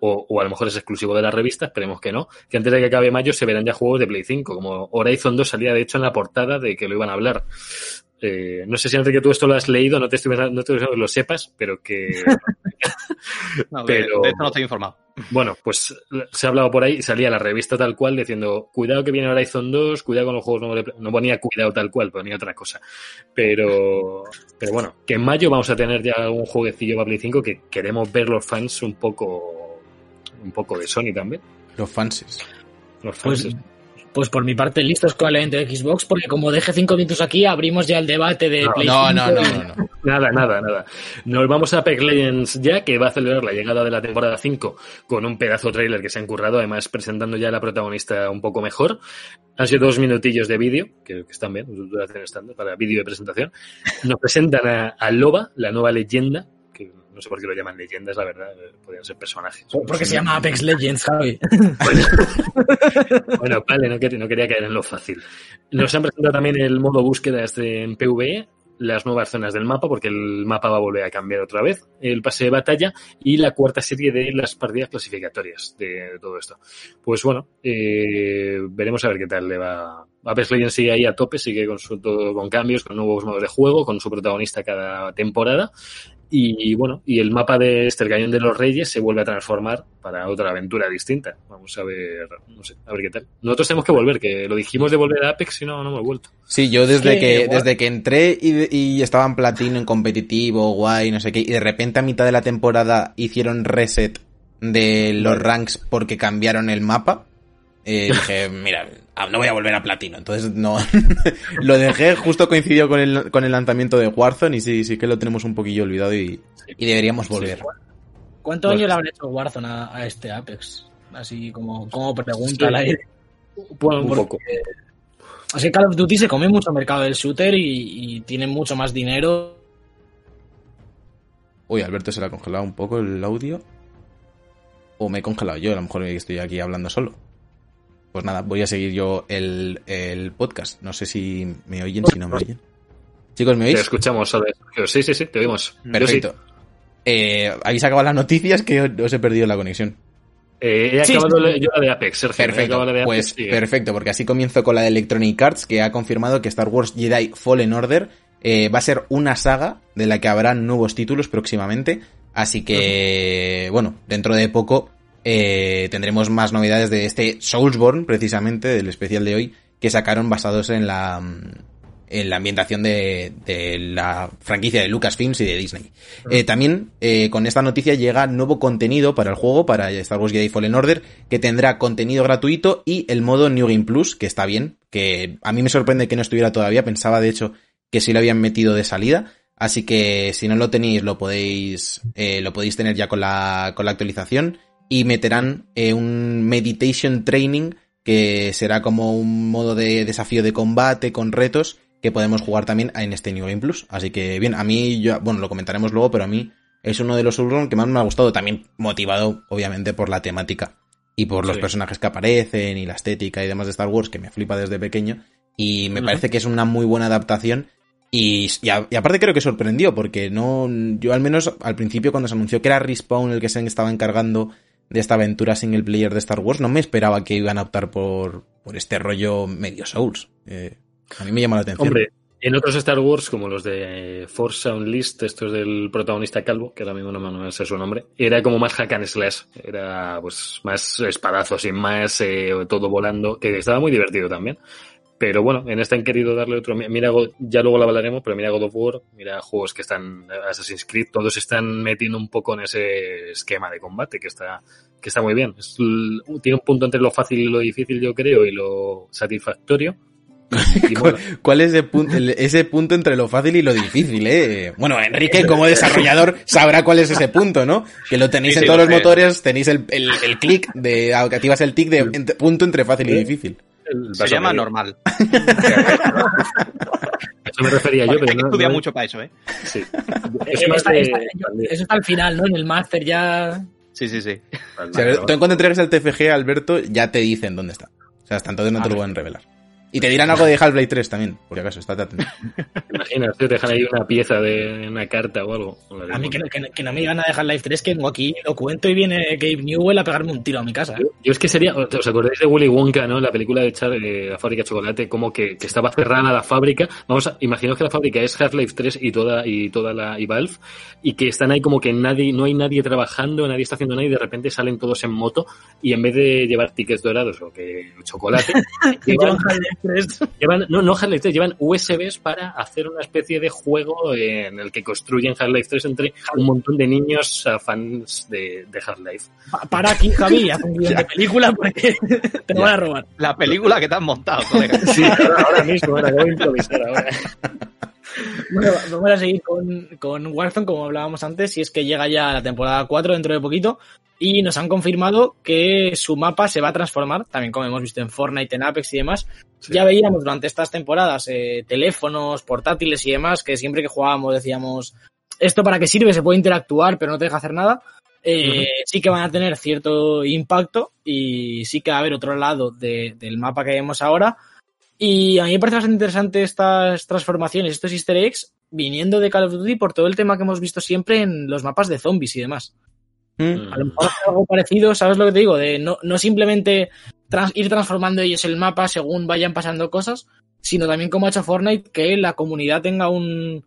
o, o a lo mejor es exclusivo de la revista, esperemos que no, que antes de que acabe mayo se verán ya juegos de Play 5, como Horizon 2 salía de hecho en la portada de que lo iban a hablar. Eh, no sé si Enrique tú esto lo has leído, no te estoy no te que lo sepas, pero que No, de- Pero- de esto no estoy informado. Bueno, pues se ha hablado por ahí, salía la revista tal cual diciendo, cuidado que viene Horizon 2, cuidado con los juegos nuevos de Play-". No ponía cuidado tal cual, ponía otra cosa. Pero, pero bueno, que en mayo vamos a tener ya un jueguecillo para Play 5 que queremos ver los fans un poco, un poco de Sony también. Los fanses. Los fans. Pues, pues por mi parte, listos con el evento de Xbox, porque como deje cinco minutos aquí, abrimos ya el debate de No, Play No, 5 no, no, no, no. Nada, nada, nada. Nos vamos a Apex Legends ya, que va a celebrar la llegada de la temporada 5 con un pedazo trailer que se ha encurrado, además presentando ya a la protagonista un poco mejor. Han sido dos minutillos de vídeo, que, que están bien, duración estándar para vídeo de presentación. Nos presentan a, a Loba, la nueva leyenda, no sé por qué lo llaman leyendas, la verdad, eh, podrían ser personajes. Porque se llama Apex Legends, Javi. Bueno, vale, no quería, no quería caer en lo fácil. Nos han presentado también el modo búsqueda este en PvE, las nuevas zonas del mapa, porque el mapa va a volver a cambiar otra vez, el pase de batalla y la cuarta serie de las partidas clasificatorias de todo esto. Pues bueno, eh, veremos a ver qué tal le va. Apex Legends sigue ahí a tope, sigue con, su, todo, con cambios, con nuevos modos de juego, con su protagonista cada temporada. Y bueno, y el mapa de este, el Cañón de los Reyes, se vuelve a transformar para otra aventura distinta. Vamos a ver, no sé, a ver qué tal. Nosotros tenemos que volver, que lo dijimos de volver a Apex y no, no hemos vuelto. Sí, yo desde Sí, que, igual. desde que entré y, y estaba en platino, en competitivo, guay, no sé qué, y de repente a mitad de la temporada hicieron reset de los ranks porque cambiaron el mapa, eh, dije, mira, no voy a volver a platino. Entonces no, lo dejé, justo coincidió con el, con el lanzamiento de Warzone y sí, sí que lo tenemos un poquillo olvidado y, y deberíamos volver. ¿Cuánto Bueno. año le habrá hecho Warzone a, a este Apex? Así como, como pregunta al aire. Bueno, un Porque- poco. Así que Call of Duty se come mucho mercado del shooter y, y tiene mucho más dinero. Uy, Alberto se le ha congelado un poco el audio. O me he congelado yo, a lo mejor estoy aquí hablando solo. Pues nada, voy a seguir yo el, el podcast. No sé si me oyen, si no me oyen. Chicos, ¿me Te oís? escuchamos, Sergio. Sí, sí, sí, te oímos. Perfecto. Eh, habéis acabado las noticias que os he perdido la conexión. sí. Eh, he Sí, acabado sí, yo la de Apex, Sergio. he Perfecto, acabado la de Apex, pues sí. perfecto, porque así comienzo con la de Electronic Arts, que ha confirmado que Star Wars Jedi Fallen Order eh, va a ser una saga de la que habrá nuevos títulos próximamente. Así que, bueno, dentro de poco eh, tendremos más novedades de este Soulsborne, precisamente, del especial de hoy, que sacaron basados en la, en la ambientación de, de la franquicia de Lucasfilms y de Disney. Eh, también eh, con esta noticia llega nuevo contenido para el juego, para Star Wars Jedi Fallen Order, que tendrá contenido gratuito y el modo New Game Plus, que está bien, que a mí me sorprende que no estuviera todavía, pensaba de hecho que sí lo habían metido de salida, Así que si no lo tenéis, lo podéis, eh, lo podéis tener ya con la, con la actualización. Y meterán eh, un meditation training que será como un modo de desafío de combate con retos que podemos jugar también en este New Game Plus. Así que bien, a mí, yo, bueno, lo comentaremos luego, pero a mí es uno de los Soulsborne que más me ha gustado, también motivado, obviamente, por la temática y por los personajes que aparecen y la estética y demás de Star Wars, que me flipa desde pequeño. Y me parece que es una muy buena adaptación. Y, y, a- y aparte creo que sorprendió, porque no. Yo al menos al principio, cuando se anunció que era Respawn el que se estaba encargando de esta aventura single player de Star Wars, no me esperaba que iban a optar por, por este rollo medio Souls. Eh, a mí me llama la atención. Hombre, en otros Star Wars, como los de Force Unleashed, estos del protagonista calvo, que ahora mismo no me sé su nombre, era como más hack and slash. Era pues más espadazos y más eh, todo volando, que estaba muy divertido también. Pero bueno, en este han querido darle otro. Mira, ya luego lo hablaremos, pero mira God of War, mira juegos que están Assassin's Creed, todos están metiendo un poco en ese esquema de combate que está que está muy bien. Es tiene un punto entre lo fácil y lo difícil, yo creo, y lo satisfactorio. Y ¿Cuál, es ese punto, el- ese punto entre lo fácil y lo difícil, eh? Bueno, Enrique, como desarrollador, sabrá cuál es ese punto, ¿no? Que lo tenéis Sí, en sí, todos lo los motores, tenéis el, el, el clic de, activas el tic de punto entre fácil y difícil. El Se llama medio. normal. Eso me refería yo, Hay pero que no, estudiar no- mucho para eso, ¿eh? Sí. Eh, está- de- está- eso está al final, ¿no? En el máster ya. Sí, sí, sí. O sea, tú en cuanto entregues el TFG, Alberto, ya te dicen dónde está. O sea, hasta entonces no te lo Vale. pueden revelar. Y te dirán algo de Half-Life 3 también, por si acaso, estate atento. ¿Te imaginas? Te dejan ahí una pieza de una carta o algo. A mí que, no- que, no- que no me iban a dejar Life 3, que vengo aquí, lo cuento y viene Gabe Newell a pegarme un tiro a mi casa. Yo, yo es que sería, ¿os acordáis de Willy Wonka, no? La película de Char- eh, la fábrica de chocolate, como que, que estaba cerrada la fábrica. Vamos a, imaginaos que la fábrica es Half-Life 3 y toda, y toda la, y Valve, y que están ahí como que nadie, no hay nadie trabajando, nadie está haciendo nada, y de repente salen todos en moto, y en vez de llevar tickets dorados o que chocolate, llevan, Half-Life 3. llevan, no, no Half-Life 3, llevan USBs para hacer una especie de juego en el que construyen Half-Life 3 entre un montón de niños a fans de, de Half-Life. Pa- Para aquí, Javi, haz un guion de película porque te lo van a robar. La película que te han montado, colega. Sí, ahora, ahora mismo, ahora acabo de improvisar ahora. Bueno, vamos a seguir con, con Warzone, como hablábamos antes, y es que llega ya la temporada 4 dentro de poquito, y nos han confirmado que su mapa se va a transformar, también como hemos visto en Fortnite, en Apex y demás. Ya veíamos durante estas temporadas eh, teléfonos, portátiles y demás, que siempre que jugábamos decíamos, ¿esto para qué sirve? Se puede interactuar, pero no te deja hacer nada. Eh. Sí que van a tener cierto impacto y sí que va a haber otro lado de- del mapa que vemos ahora. Y a mí me parece bastante interesante estas transformaciones, estos easter eggs, viniendo de Call of Duty por todo el tema que hemos visto siempre en los mapas de zombies y demás. Mm. A lo mejor algo parecido, ¿sabes lo que te digo? De no, no simplemente trans- ir transformando ellos el mapa según vayan pasando cosas, sino también como ha hecho Fortnite, que la comunidad tenga un,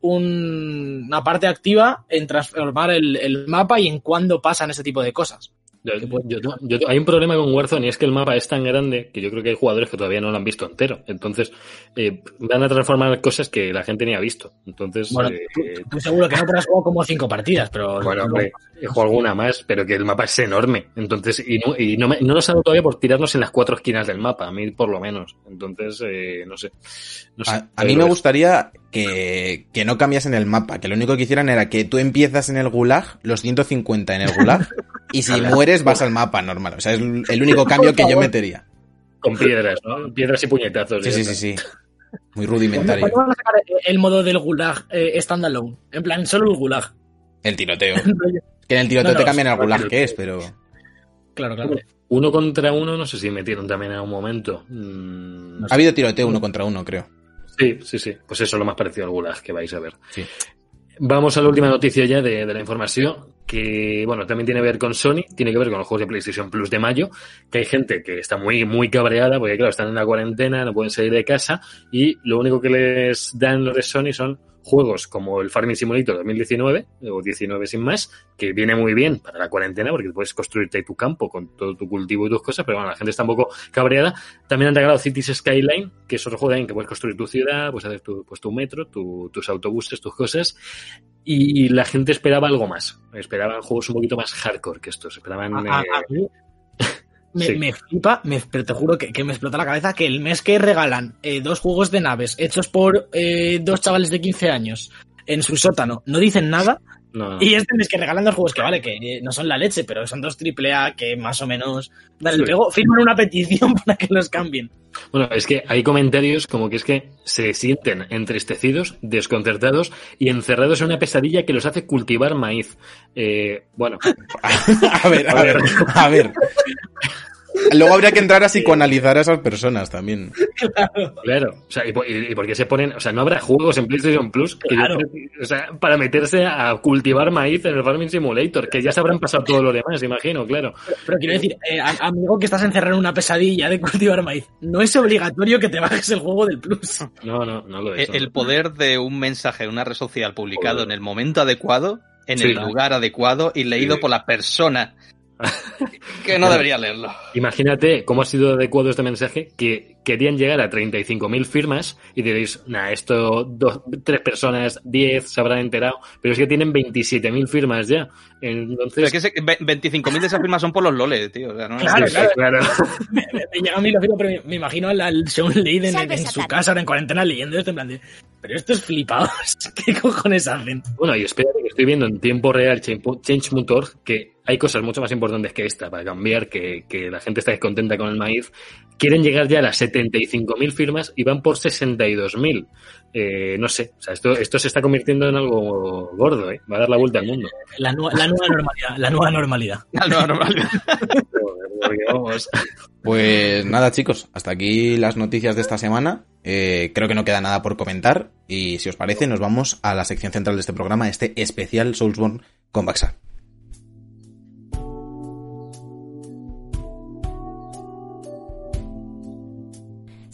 un- una parte activa en transformar el, el mapa y en cuándo pasan ese tipo de cosas. Yo- yo- yo- hay un problema con Warzone y es que el mapa es tan grande que yo creo que hay jugadores que todavía no lo han visto entero. Entonces, eh, van a transformar cosas que la gente ni ha visto. Entonces, Bueno, eh, tú, tú seguro que no te has jugado como cinco partidas, pero bueno, hombre, he jugado alguna más, pero que el mapa es enorme. Entonces, y no, y no, me- no ha dado todavía por tirarnos en las cuatro esquinas del mapa, a mí por lo menos. Entonces, eh, no sé. No sé. A, a mí me gustaría que, que no cambiasen el mapa, que lo único que hicieran era que tú empiezas en el gulag, los 150 en el gulag, y si mueres vas al mapa normal. O sea, es el único cambio que yo metería. Con piedras, ¿no? Piedras y puñetazos. Sí, sí, sí, sí. Muy ¿Cuándo, rudimentario. cuándo van a sacar el modo del gulag eh, standalone? En plan, solo el gulag. El tiroteo. Que en el tiroteo No, no, te cambian al sí, gulag sí. que es, pero... claro, claro. Uno contra uno, no sé si metieron también en un momento. Mm, Ha habido tiroteo uno contra uno, creo. Sí, sí, sí. Pues eso es lo más parecido al Gulag que vais a ver. Sí. Vamos a la última noticia ya de, de la información, que bueno, también tiene que ver con Sony, tiene que ver con los juegos de PlayStation Plus de mayo, que hay gente que está muy, muy cabreada, porque claro, están en la cuarentena, no pueden salir de casa, y lo único que les dan los de Sony son juegos como el Farming Simulator 2019, o 19 sin más, que viene muy bien para la cuarentena, porque puedes construirte tu campo con todo tu cultivo y tus cosas, pero bueno, la gente está un poco cabreada. También han regalado Cities Skyline, que es otro juego en que puedes construir tu ciudad, pues hacer tu, pues tu metro, tu- tus autobuses, tus cosas. Y la gente esperaba algo más. Esperaban juegos un poquito más hardcore que estos. Esperaban. A- a- eh, a mí me, sí. me flipa, me- pero te juro que, que me explota la cabeza que el mes que regalan eh, dos juegos de naves hechos por eh, dos chavales de 15 años en su sótano, no dicen nada. No. Y este es que regalan dos juegos que vale, que no son la leche, pero son dos triple A que más o menos dan el Sí. pego, firman una petición para que los cambien. Bueno, es que hay comentarios como que es que se sienten entristecidos, desconcertados y encerrados en una pesadilla que los hace cultivar maíz. Eh, bueno, a ver, a ver, a ver. Luego habría que entrar a psicoanalizar a esas personas también. claro. O sea, ¿y por, y- y por qué se ponen? O sea, no habrá juegos en PlayStation Plus que Claro. o sea, para meterse a cultivar maíz en el Farming Simulator, que ya se habrán pasado todo lo demás, imagino, claro. Pero quiero decir, eh, amigo que estás encerrado en una pesadilla de cultivar maíz, no es obligatorio que te bajes el juego del Plus. No, no, no lo Eh, es. no. El poder de un mensaje en una red social publicado Joder. en el momento adecuado, en Sí. el lugar adecuado y leído Sí. por la persona que no debería leerlo. Imagínate cómo ha sido adecuado este mensaje que querían llegar a 35.000 firmas y diréis, nah, esto dos, tres personas, 10 se habrán enterado, pero es que tienen 27.000 firmas ya. Pero Entonces, es que ese- ve- 25.000 de esas firmas son por los loles, tío. O sea, no- Claro, Sí, claro. Me, me- me a mí lo digo, pero me, imagino al, al Sean Leiden en, en su casa ahora en cuarentena leyendo esto en plan de, pero estos flipados, ¿qué cojones hacen? Bueno, y espérate que estoy viendo en tiempo real Change- Change.org que hay cosas mucho más importantes que esta para cambiar, que, que la gente está descontenta con el maíz. Quieren llegar ya a las 75.000 firmas y van por 62.000. Eh, no sé, o sea, esto, esto se está convirtiendo en algo gordo, ¿eh? Va a dar la vuelta al mundo. La, nue- la nueva normalidad, la nueva normalidad. No, no, no, vale. Porque, vamos, Pues nada, chicos, hasta aquí las noticias de esta semana. Eh, creo que no queda nada por comentar. Y si os parece, nos vamos a la sección central de este programa, este especial Soulsborne con Baxar.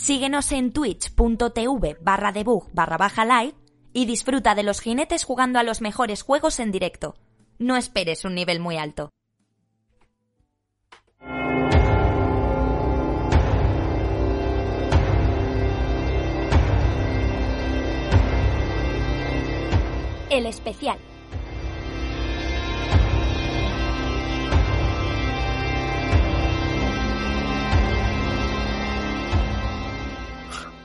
Síguenos en twitch.tv barra debug barra baja live y disfruta de los jinetes jugando a los mejores juegos en directo. No esperes un nivel muy alto. El especial.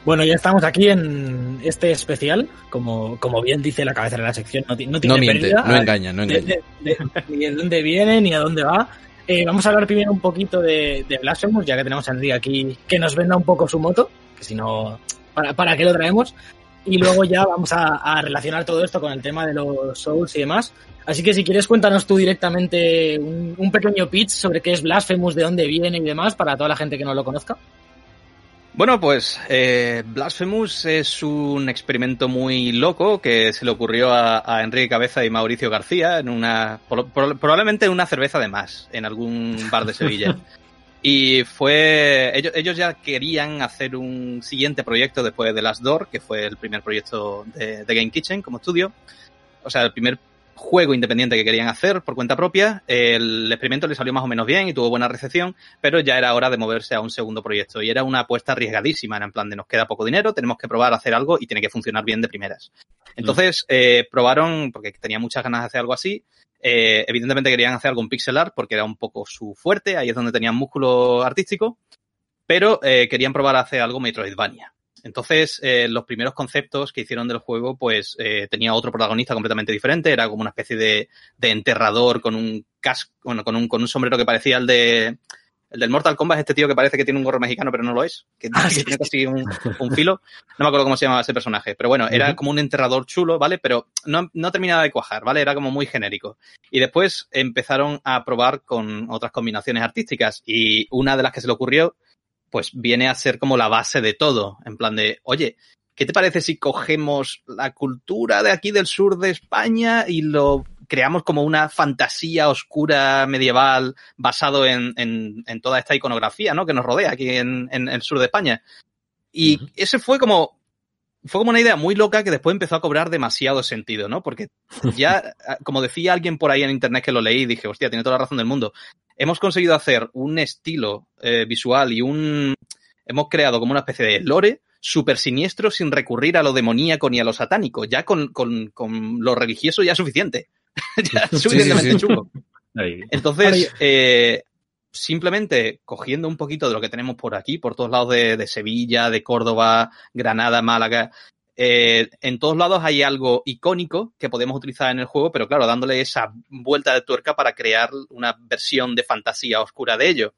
Bueno, ya estamos aquí en este especial, como, como bien dice la cabeza de la sección, no, no tiene No miente, pérdida. no engaña, no de, engaña. de- de- ni de dónde viene ni a dónde va. Eh, vamos a hablar primero un poquito de, de Blasphemous, ya que tenemos a Enrique aquí que nos venda un poco su moto, que si no, ¿para, para qué lo traemos? Y luego ya vamos a, relacionar todo esto con el tema de los Souls y demás. Así que si quieres cuéntanos tú directamente un, un pequeño pitch sobre qué es Blasphemous, de dónde viene y demás, para toda la gente que no lo conozca. Bueno, pues eh, Blasphemous es un experimento muy loco que se le ocurrió a, a Enrique Cabeza y Mauricio García en una pro- pro- probablemente en una cerveza de más en algún bar de Sevilla. y fue ellos, ellos ya querían hacer un siguiente proyecto después de Last Door, que fue el primer proyecto de, de Game Kitchen como estudio. O sea, el primer juego independiente que querían hacer por cuenta propia. El experimento le salió más o menos bien y tuvo buena recepción, pero ya era hora de moverse a un segundo proyecto y era una apuesta arriesgadísima, era en plan de nos queda poco dinero, tenemos que probar a hacer algo y tiene que funcionar bien de primeras. Entonces eh, probaron, porque tenía muchas ganas de hacer algo así, eh, evidentemente querían hacer algo en pixel art porque era un poco su fuerte, ahí es donde tenían músculo artístico, pero eh, querían probar a hacer algo Metroidvania. Entonces, eh, los primeros conceptos que hicieron del juego, pues eh, tenía otro protagonista completamente diferente, era como una especie de, de enterrador con un casco, bueno, con un, con un sombrero que parecía el de el del Mortal Kombat, este tío que parece que tiene un gorro mexicano, pero no lo es, que, Ah, sí. tiene casi un, un filo. No me acuerdo cómo se llamaba ese personaje, pero bueno, era como un enterrador chulo, ¿vale? Pero no, no terminaba de cuajar, ¿vale? Era como muy genérico. Y después empezaron a probar con otras combinaciones artísticas y una de las que se le ocurrió pues viene a ser como la base de todo, en plan de, oye, ¿qué te parece si cogemos la cultura de aquí del sur de España y lo creamos como una fantasía oscura medieval basado en, en, en toda esta iconografía, ¿no? Que nos rodea aquí en, en el sur de España. Y ese fue como, fue como una idea muy loca que después empezó a cobrar demasiado sentido, ¿no? Porque ya, como decía alguien por ahí en internet que lo leí, dije, hostia, tiene toda la razón del mundo. Hemos conseguido hacer un estilo eh, visual y un... Hemos creado como una especie de lore súper siniestro sin recurrir a lo demoníaco ni a lo satánico. Ya con, con, con lo religioso ya es suficiente. ya es Sí, sí, suficientemente sí. Entonces, eh, simplemente cogiendo un poquito de lo que tenemos por aquí, por todos lados de, Sevilla, de Córdoba, Granada, Málaga, eh, en todos lados hay algo icónico que podemos utilizar en el juego, pero claro, dándole esa vuelta de tuerca para crear una versión de fantasía oscura de ello.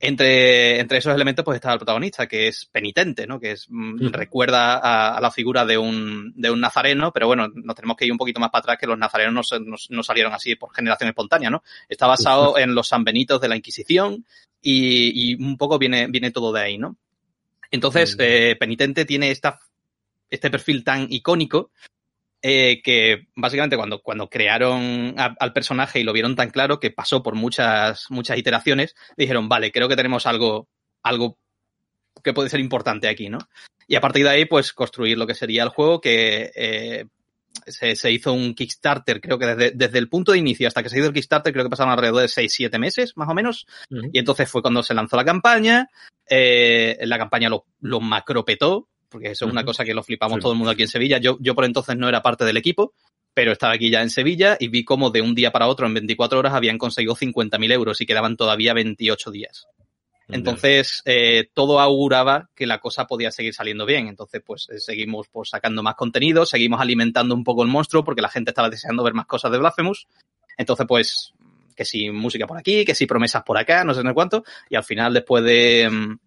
Entre, entre esos elementos, pues está el protagonista, que es penitente, ¿no? Que es, mm, recuerda a, a, la figura de un, de un nazareno, pero bueno, nos tenemos que ir un poquito más para atrás, que los nazarenos no, no, no salieron así por generación espontánea, ¿no? Está basado en los sanbenitos de la Inquisición y, y, un poco viene, viene todo de ahí, ¿no? Entonces, eh, penitente tiene esta, este perfil tan icónico eh, que básicamente cuando, cuando crearon a, al personaje y lo vieron tan claro que pasó por muchas, muchas iteraciones, dijeron, vale, creo que tenemos algo, algo que puede ser importante aquí, ¿no? Y a partir de ahí, pues construir lo que sería el juego, que eh, se, se, hizo un Kickstarter, creo que desde, desde, el punto de inicio hasta que se hizo el Kickstarter, creo que pasaron alrededor de 6-7 meses, más o menos. Uh -huh. Y entonces fue cuando se lanzó la campaña. Eh, la campaña lo, lo macropetó, porque eso es una cosa que lo flipamos sí. todo el mundo aquí en Sevilla. Yo, yo por entonces no era parte del equipo, pero estaba aquí ya en Sevilla y vi cómo de un día para otro, en 24 horas, habían conseguido 50.000 euros y quedaban todavía 28 días. Entonces, eh, todo auguraba que la cosa podía seguir saliendo bien. Entonces, pues eh, seguimos pues, sacando más contenido, seguimos alimentando un poco el monstruo porque la gente estaba deseando ver más cosas de Blasphemous. Entonces, pues, que si música por aquí, que si promesas por acá, no sé en cuánto. Y al final, después de, mm,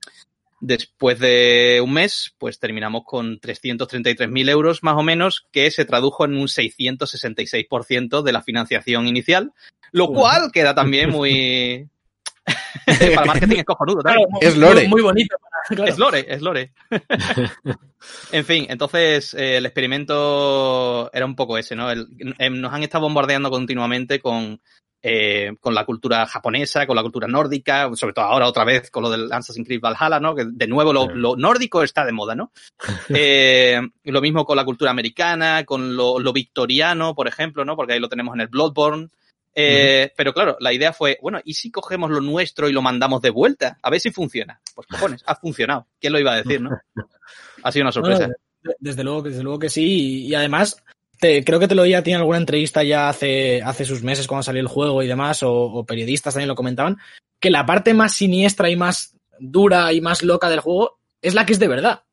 después de un mes, pues terminamos con 333.000 euros más o menos, que se tradujo en un 666% de la financiación inicial, lo cual queda también muy, para marketing es cojonudo. Claro, es lore. Muy, muy bonito. Claro. Es lore, es lore. en fin, entonces eh, el experimento era un poco ese, ¿no? El, eh, nos han estado bombardeando continuamente con, eh, con la cultura japonesa, con la cultura nórdica, sobre todo ahora otra vez con lo del Assassin's Creed Valhalla, ¿no? Que de nuevo lo, lo nórdico está de moda, ¿no? Eh, lo mismo con la cultura americana, con lo, lo victoriano, por ejemplo, ¿no? Porque ahí lo tenemos en el Bloodborne. Eh, uh -huh. Pero claro, la idea fue, bueno, ¿y si cogemos lo nuestro y lo mandamos de vuelta? A ver si funciona. Pues cojones, ha funcionado. ¿Quién lo iba a decir, no? Ha sido una sorpresa. Bueno, desde luego, desde luego que sí. Y además, te, creo que te lo oía en alguna entrevista ya hace, hace sus meses cuando salió el juego y demás, o, o, periodistas también lo comentaban, que la parte más siniestra y más dura y más loca del juego es la que es de verdad.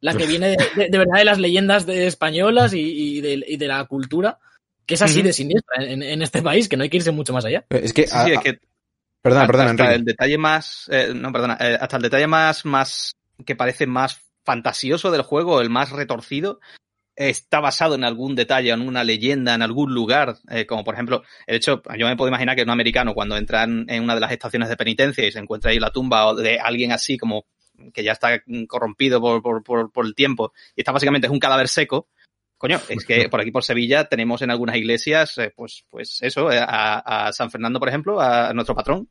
La que viene de, de, de verdad de las leyendas de españolas y, y, de, y de la cultura que es así uh -huh. de siniestra en, en, este país, que no hay que irse mucho más allá. Es que, sí, sí, es que perdona, perdona, hasta el detalle más, eh, no, perdona, eh, hasta el detalle más, más, que parece más fantasioso del juego, el más retorcido, está basado en algún detalle, en una leyenda, en algún lugar, eh, como por ejemplo, el hecho, yo me puedo imaginar que un americano cuando entra en, una de las estaciones de penitencia y se encuentra ahí la tumba de alguien así como que ya está corrompido por, por, por, por el tiempo y está básicamente es un cadáver seco, Coño, es que por aquí por Sevilla tenemos en algunas iglesias, eh, pues, pues eso, eh, a, San Fernando, por ejemplo, a nuestro patrón,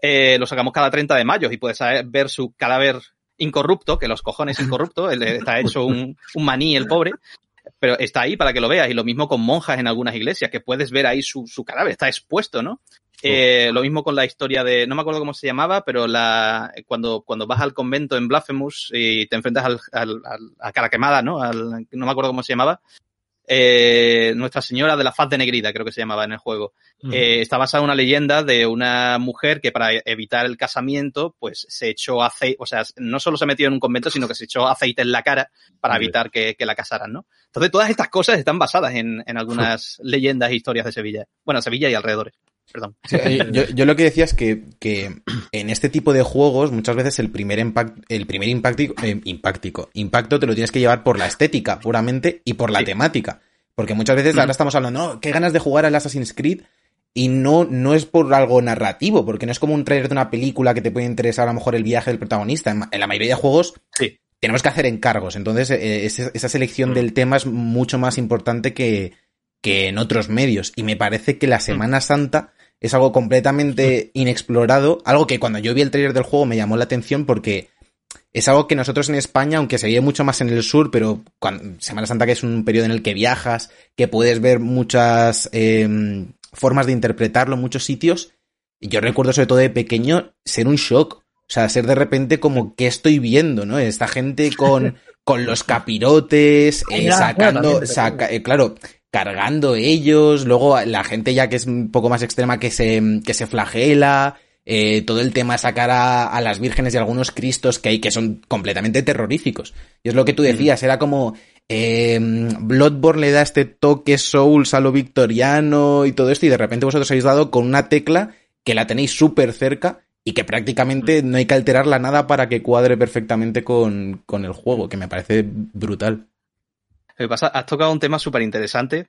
lo sacamos cada 30 de mayo y puedes ver su cadáver incorrupto, que los cojones incorrupto, él está hecho un, un maní el pobre, pero está ahí para que lo veas. Y lo mismo con monjas en algunas iglesias, que puedes ver ahí su, su cadáver, está expuesto, ¿no? Eh, lo mismo con la historia de, no me acuerdo cómo se llamaba, pero la, cuando, cuando vas al convento en Blasphemous y te enfrentas al, al, al a cara quemada, ¿no? Al, no me acuerdo cómo se llamaba. Eh, Nuestra Señora de la Faz de Negrida, creo que se llamaba en el juego. Uh -huh. eh, está basada en una leyenda de una mujer que para evitar el casamiento, pues se echó aceite, o sea, no solo se metió en un convento, sino que se echó aceite en la cara para evitar que, que, la casaran, ¿no? Entonces, todas estas cosas están basadas en, en algunas leyendas e historias de Sevilla. Bueno, Sevilla y alrededores. Perdón. Sí, yo, yo, lo que decía es que, que, en este tipo de juegos muchas veces el primer impact, el primer impactico, eh, impactico, impacto te lo tienes que llevar por la estética puramente y por la sí. temática. Porque muchas veces mm. ahora estamos hablando, no, qué ganas de jugar al Assassin's Creed y no, no es por algo narrativo, porque no es como un trailer de una película que te puede interesar a lo mejor el viaje del protagonista. En, en la mayoría de juegos sí. tenemos que hacer encargos, entonces eh, esa, esa, selección mm. del tema es mucho más importante que, que en otros medios. Y me parece que la mm. Semana Santa es algo completamente inexplorado, algo que cuando yo vi el trailer del juego me llamó la atención porque es algo que nosotros en España, aunque se vive mucho más en el sur, pero cuando, Semana Santa que es un periodo en el que viajas, que puedes ver muchas eh, formas de interpretarlo en muchos sitios, y yo recuerdo sobre todo de pequeño ser un shock, o sea, ser de repente como, ¿qué estoy viendo, no? Esta gente con, con los capirotes, eh, sacando, saca, eh, claro, cargando ellos, luego la gente ya que es un poco más extrema que se, que se flagela, eh, todo el tema sacar a, a, las vírgenes y algunos cristos que hay que son completamente terroríficos. Y es lo que tú decías, era como eh, Bloodborne le da este toque Souls a lo victoriano y todo esto, y de repente vosotros habéis dado con una tecla que la tenéis súper cerca y que prácticamente no hay que alterarla nada para que cuadre perfectamente con, con el juego, que me parece brutal. Lo que pasa, has tocado un tema súper interesante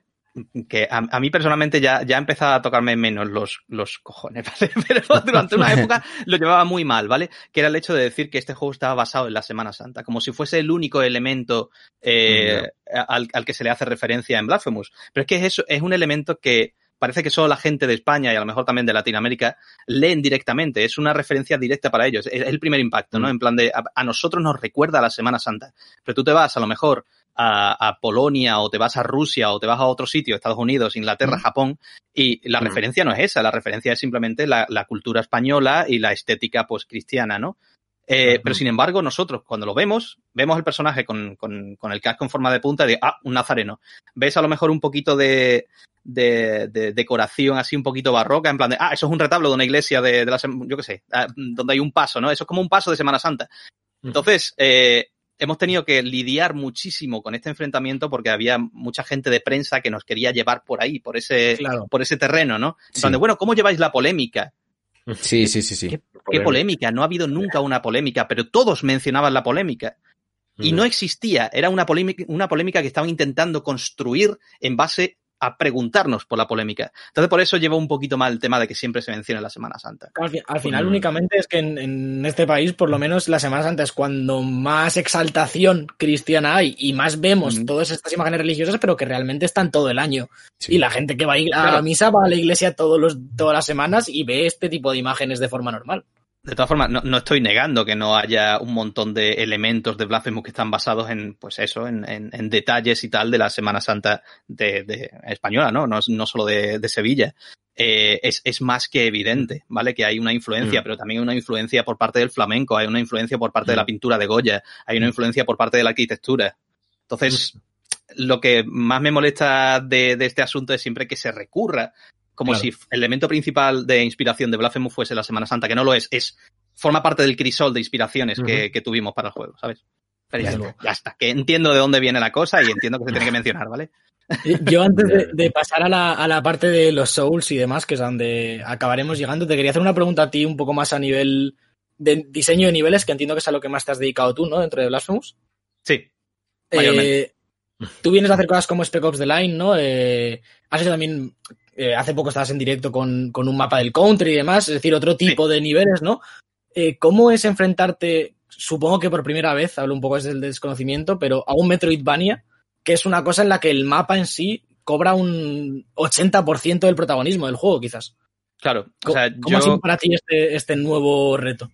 que a, a, mí personalmente ya, ya ha empezado a tocarme menos los, los cojones, ¿vale? Pero durante una época lo llevaba muy mal, ¿vale? Que era el hecho de decir que este juego estaba basado en la Semana Santa, como si fuese el único elemento eh, al, al, que se le hace referencia en Blasphemous. Pero es que eso es un elemento que parece que solo la gente de España y a lo mejor también de Latinoamérica leen directamente. Es una referencia directa para ellos. Es el primer impacto, ¿no? En plan de, a, a nosotros nos recuerda a la Semana Santa. Pero tú te vas a lo mejor a, a, Polonia o te vas a Rusia o te vas a otro sitio, Estados Unidos, Inglaterra, mm. Japón, y la mm. referencia no es esa, la referencia es simplemente la, la cultura española y la estética pues cristiana, ¿no? Eh. Pero sin embargo, nosotros cuando lo vemos, vemos el personaje con, con, con, el casco en forma de punta de, ah, un nazareno. Ves a lo mejor un poquito de, de, de, decoración así un poquito barroca, en plan de, ah, eso es un retablo de una iglesia de, de la, yo qué sé, ah, donde hay un paso, ¿no? Eso es como un paso de Semana Santa. Entonces, eh, hemos tenido que lidiar muchísimo con este enfrentamiento porque había mucha gente de prensa que nos quería llevar por ahí, por ese, claro. por ese terreno, ¿no? Sí. Donde, bueno, ¿cómo lleváis la polémica? Sí, sí, sí, sí. ¿Qué, ¿Qué, polémica? No ha habido nunca una polémica, pero todos mencionaban la polémica. Y no existía, era una polémica, una polémica que estaban intentando construir en base a preguntarnos por la polémica. Entonces, por eso lleva un poquito mal el tema de que siempre se menciona la Semana Santa. Al, al final, mm. únicamente es que en, en, este país, por lo menos, la Semana Santa es cuando más exaltación cristiana hay y más vemos mm. todas estas imágenes religiosas, pero que realmente están todo el año. Sí. Y la gente que va a, ir a claro. misa va a la iglesia todos los, todas las semanas y ve este tipo de imágenes de forma normal. De todas formas, no, no, estoy negando que no haya un montón de elementos de Blasphemous que están basados en, pues eso, en, en, en detalles y tal de la Semana Santa de, de española, ¿no? No, no solo de, de Sevilla. Eh, es, es, más que evidente, ¿vale? Que hay una influencia, mm. pero también hay una influencia por parte del flamenco, hay una influencia por parte mm. de la pintura de Goya, hay una influencia por parte de la arquitectura. Entonces, mm. lo que más me molesta de, de este asunto es siempre que se recurra como claro. si el elemento principal de inspiración de Blasphemous fuese la Semana Santa, que no lo es, es forma parte del crisol de inspiraciones uh -huh. que, que, tuvimos para el juego, ¿sabes? Pero ya, ya, está, que entiendo de dónde viene la cosa y entiendo que se tiene que mencionar, ¿vale? Yo antes de, de pasar a la, a la, parte de los Souls y demás, que es donde acabaremos llegando, te quería hacer una pregunta a ti un poco más a nivel de diseño de niveles, que entiendo que es a lo que más te has dedicado tú, ¿no? Dentro de Blasphemous. Sí. Eh, tú vienes a hacer cosas como Spec Ops The Line, ¿no? Eh, has hecho también eh, hace poco estabas en directo con, con, un mapa del country y demás, es decir, otro tipo sí. de niveles, ¿no? Eh, ¿Cómo es enfrentarte, supongo que por primera vez, hablo un poco desde el desconocimiento, pero a un Metroidvania, que es una cosa en la que el mapa en sí cobra un 80% del protagonismo del juego, quizás? Claro. O sea, ¿Cómo yo... ha sido para ti este, este nuevo reto?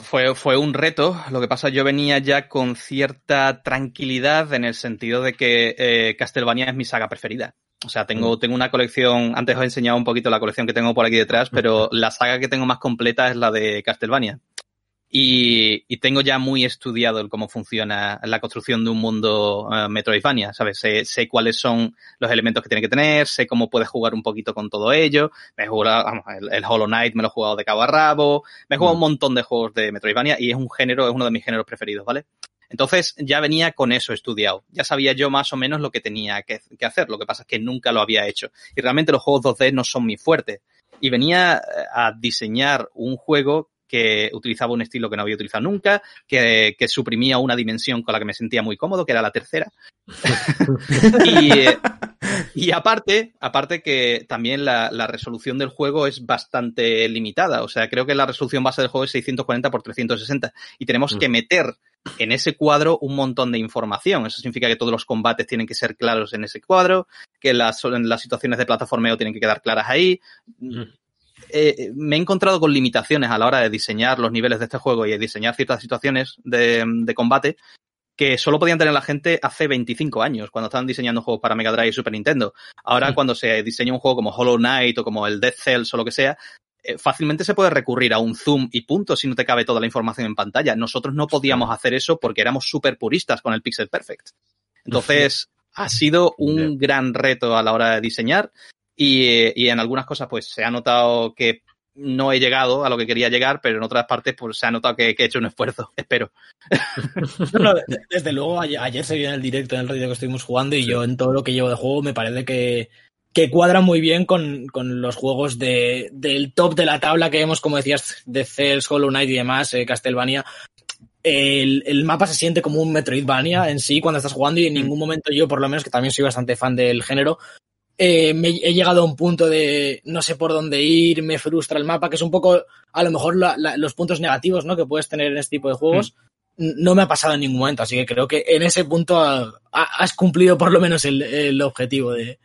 Fue, fue un reto. Lo que pasa, yo venía ya con cierta tranquilidad en el sentido de que eh, Castlevania es mi saga preferida. O sea, tengo, mm. tengo una colección, antes os he enseñado un poquito la colección que tengo por aquí detrás, pero la saga que tengo más completa es la de Castlevania. Y, y tengo ya muy estudiado el cómo funciona la construcción de un mundo uh, Metroidvania, ¿sabes? Sé, sé, cuáles son los elementos que tiene que tener, sé cómo puedes jugar un poquito con todo ello. Me he jugado, vamos, el, el Hollow Knight me lo he jugado de cabo a rabo, me he jugado mm. un montón de juegos de Metroidvania y es un género, es uno de mis géneros preferidos, ¿vale? Entonces ya venía con eso estudiado. Ya sabía yo más o menos lo que tenía que, hacer. Lo que pasa es que nunca lo había hecho. Y realmente los juegos 2D no son mi fuerte. Y venía eh, a diseñar un juego que utilizaba un estilo que no había utilizado nunca, que, que suprimía una dimensión con la que me sentía muy cómodo, que era la tercera. y, y, aparte, aparte que también la, la, resolución del juego es bastante limitada. O sea, creo que la resolución base del juego es 640 por 360 y tenemos mm. que meter en ese cuadro un montón de información. Eso significa que todos los combates tienen que ser claros en ese cuadro, que las, las situaciones de plataformeo tienen que quedar claras ahí. Mm. Eh, me he encontrado con limitaciones a la hora de diseñar los niveles de este juego y de diseñar ciertas situaciones de, de combate que solo podían tener la gente hace 25 años, cuando estaban diseñando juegos para Mega Drive y Super Nintendo. Ahora, mm. cuando se diseña un juego como Hollow Knight o como el Death Cells o lo que sea, eh, fácilmente se puede recurrir a un zoom y punto si no te cabe toda la información en pantalla. Nosotros no podíamos hacer eso porque éramos súper puristas con el Pixel Perfect. Entonces, ha sido un gran reto a la hora de diseñar y, y, en algunas cosas pues se ha notado que no he llegado a lo que quería llegar, pero en otras partes pues se ha notado que, que he hecho un esfuerzo, espero. No, desde luego, ayer, ayer se vio en el directo, en el radio que estuvimos jugando, y yo en todo lo que llevo de juego me parece que, que cuadra muy bien con, con los juegos de, del top de la tabla que vemos, como decías, de Cells, Hollow Knight y demás, eh, Castlevania. El, el mapa se siente como un Metroidvania en sí cuando estás jugando y en ningún momento yo, por lo menos que también soy bastante fan del género, eh, me he llegado a un punto de no sé por dónde ir, me frustra el mapa, que es un poco a lo mejor la- la- los puntos negativos ¿no? que puedes tener en este tipo de juegos. N- No me ha pasado en ningún momento, así que creo que en ese punto ha- ha- has cumplido por lo menos el, el objetivo de,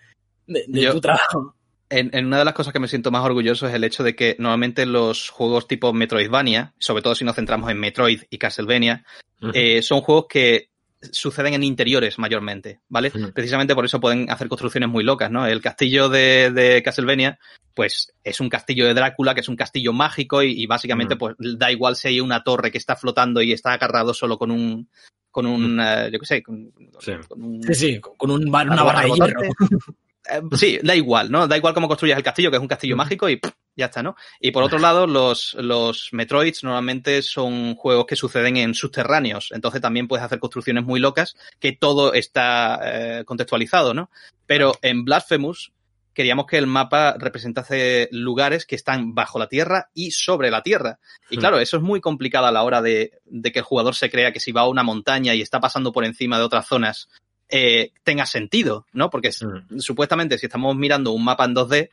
de- de Yo- tu trabajo. En, en una de las cosas que me siento más orgulloso es el hecho de que normalmente los juegos tipo Metroidvania, sobre todo si nos centramos en Metroid y Castlevania, eh, son juegos que suceden en interiores mayormente, ¿vale? Ujú. Precisamente por eso pueden hacer construcciones muy locas, ¿no? El castillo de, de Castlevania, pues es un castillo de Drácula, que es un castillo mágico y, y básicamente Ujú. pues da igual si hay una torre que está flotando y está agarrado solo con un, con un, eh, yo qué sé, con, Sí. con un, Sí, sí, con un bar- una barra de hierro. Eh, sí, da igual, ¿no? Da igual cómo construyas el castillo, que es un castillo mágico y pff, ya está, ¿no? Y por otro lado, los, los Metroids normalmente son juegos que suceden en subterráneos, entonces también puedes hacer construcciones muy locas que todo está eh, contextualizado, ¿no? Pero en Blasphemous queríamos que el mapa representase lugares que están bajo la tierra y sobre la tierra. Y Hmm. claro, eso es muy complicado a la hora de, de que el jugador se crea que si va a una montaña y está pasando por encima de otras zonas, eh, tenga sentido, ¿no? Porque Mm. supuestamente si estamos mirando un mapa en 2D,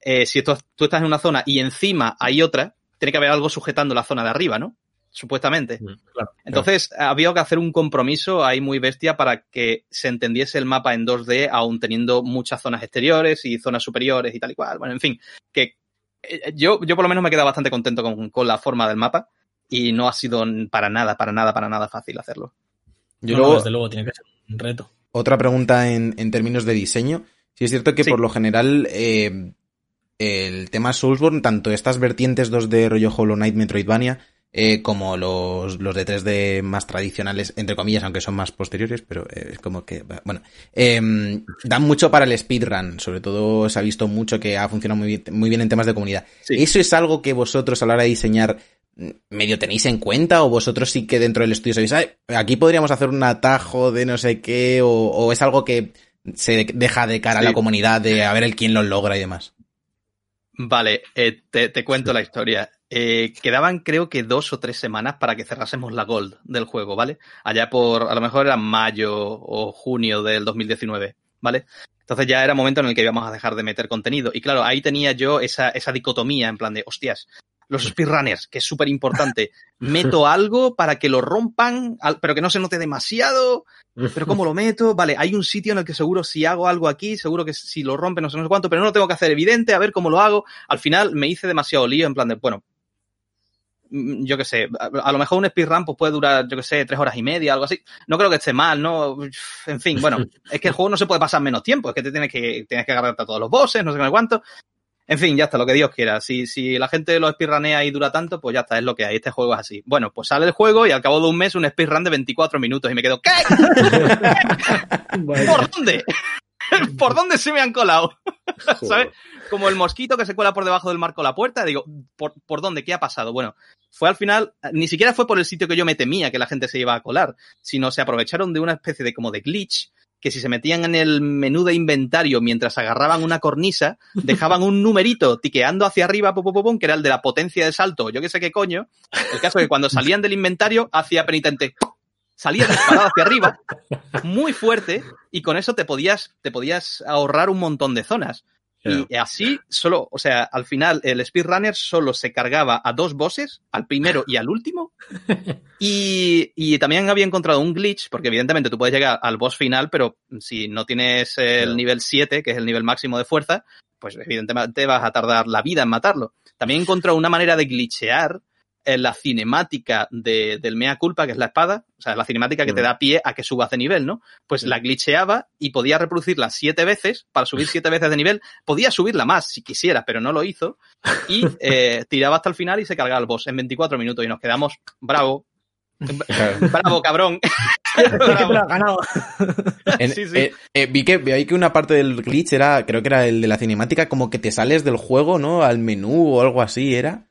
eh, si esto- tú estás en una zona y encima hay otra, tiene que haber algo sujetando la zona de arriba, ¿no? Supuestamente. Mm, claro. Entonces, había que hacer un compromiso ahí muy bestia para que se entendiese el mapa en 2D, aún teniendo muchas zonas exteriores y zonas superiores y tal y cual. Bueno, en fin, que eh, yo, yo por lo menos me he quedado bastante contento con, con la forma del mapa y no ha sido para nada, para nada, para nada fácil hacerlo. Yo no, luego, desde luego, tiene que ser un reto. Otra pregunta en, en términos de diseño. Sí es cierto que Sí. por lo general eh, el tema Soulsborne, tanto estas vertientes 2D rollo Hollow Knight, Metroidvania, eh, como los, los de 3D más tradicionales, entre comillas, aunque son más posteriores, pero eh, es como que, bueno, eh, dan mucho para el speedrun, sobre todo se ha visto mucho que ha funcionado muy bien, muy bien en temas de comunidad. Sí. ¿Eso es algo que vosotros a la hora de diseñar medio tenéis en cuenta o vosotros sí que dentro del estudio sabéis, "Ay, aquí podríamos hacer un atajo de no sé qué o, o es algo que se deja de cara a la comunidad de a ver el quién lo logra y demás? Vale, eh, te, te cuento la historia. Eh, quedaban creo que dos o tres semanas para que cerrásemos la Gold del juego, ¿vale? Allá por, a lo mejor era mayo o junio del 2019, ¿vale? Entonces ya era momento en el que íbamos a dejar de meter contenido. Y claro, ahí tenía yo esa, esa dicotomía en plan de, hostias, los speedrunners, que es súper importante. Meto algo para que lo rompan, pero que no se note demasiado. Pero ¿cómo lo meto? Vale, hay un sitio en el que seguro si hago algo aquí, seguro que si lo rompe no sé, no sé cuánto, pero no lo tengo que hacer evidente, a ver cómo lo hago. Al final me hice demasiado lío en plan de, bueno, mm, yo qué sé, a, lo mejor un speedrun pues puede durar, yo qué sé, tres horas y media, algo así. No creo que esté mal, ¿no? En fin, bueno, es que el juego no se puede pasar menos tiempo, es que te tienes que, tienes que agarrarte a todos los bosses, no sé cuánto. En fin, ya está, lo que Dios quiera. Si, si la gente lo speedrunea y dura tanto, pues ya está, es lo que hay. Este juego es así. Bueno, pues sale el juego y al cabo de un mes un speedrun de 24 minutos y me quedo, ¿qué? ¿Por dónde? ¿Por dónde se me han colado? ¿Sabes? Como el mosquito que se cuela por debajo del marco de la puerta. Digo, ¿por, ¿por dónde? ¿Qué ha pasado? Bueno, fue al final, ni siquiera fue por el sitio que yo me temía que la gente se iba a colar, sino se aprovecharon de una especie de como de glitch que si se metían en el menú de inventario mientras agarraban una cornisa, dejaban un numerito tiqueando hacia arriba, pum, pum, que era el de la potencia de salto, yo qué sé qué coño. El caso es que cuando salían del inventario, hacía penitente, salía disparado hacia arriba, muy fuerte, y con eso te podías, te podías ahorrar un montón de zonas. Y así, solo, o sea, al final el speedrunner solo se cargaba a dos bosses, al primero y al último. Y, y también había encontrado un glitch, porque evidentemente tú puedes llegar al boss final, pero si no tienes el nivel 7, que es el nivel máximo de fuerza, pues evidentemente vas a tardar la vida en matarlo. También encontró una manera de glitchear en la cinemática de, del mea culpa, que es la espada, o sea, la cinemática que te Mm. da pie a que subas de nivel, ¿no? Pues la glitcheaba y podía reproducirla siete veces para subir siete veces de nivel. Podía subirla más si quisiera, pero no lo hizo. Y eh, tiraba hasta el final y se cargaba el boss en 24 minutos y nos quedamos, bravo, Bravo, cabrón. Bravo. Lo ha ganado. En- Sí, sí. eh, eh, vi que vi que una parte del glitch era, creo que era el de la cinemática, como que te sales del juego, ¿no? Al menú o algo así, era.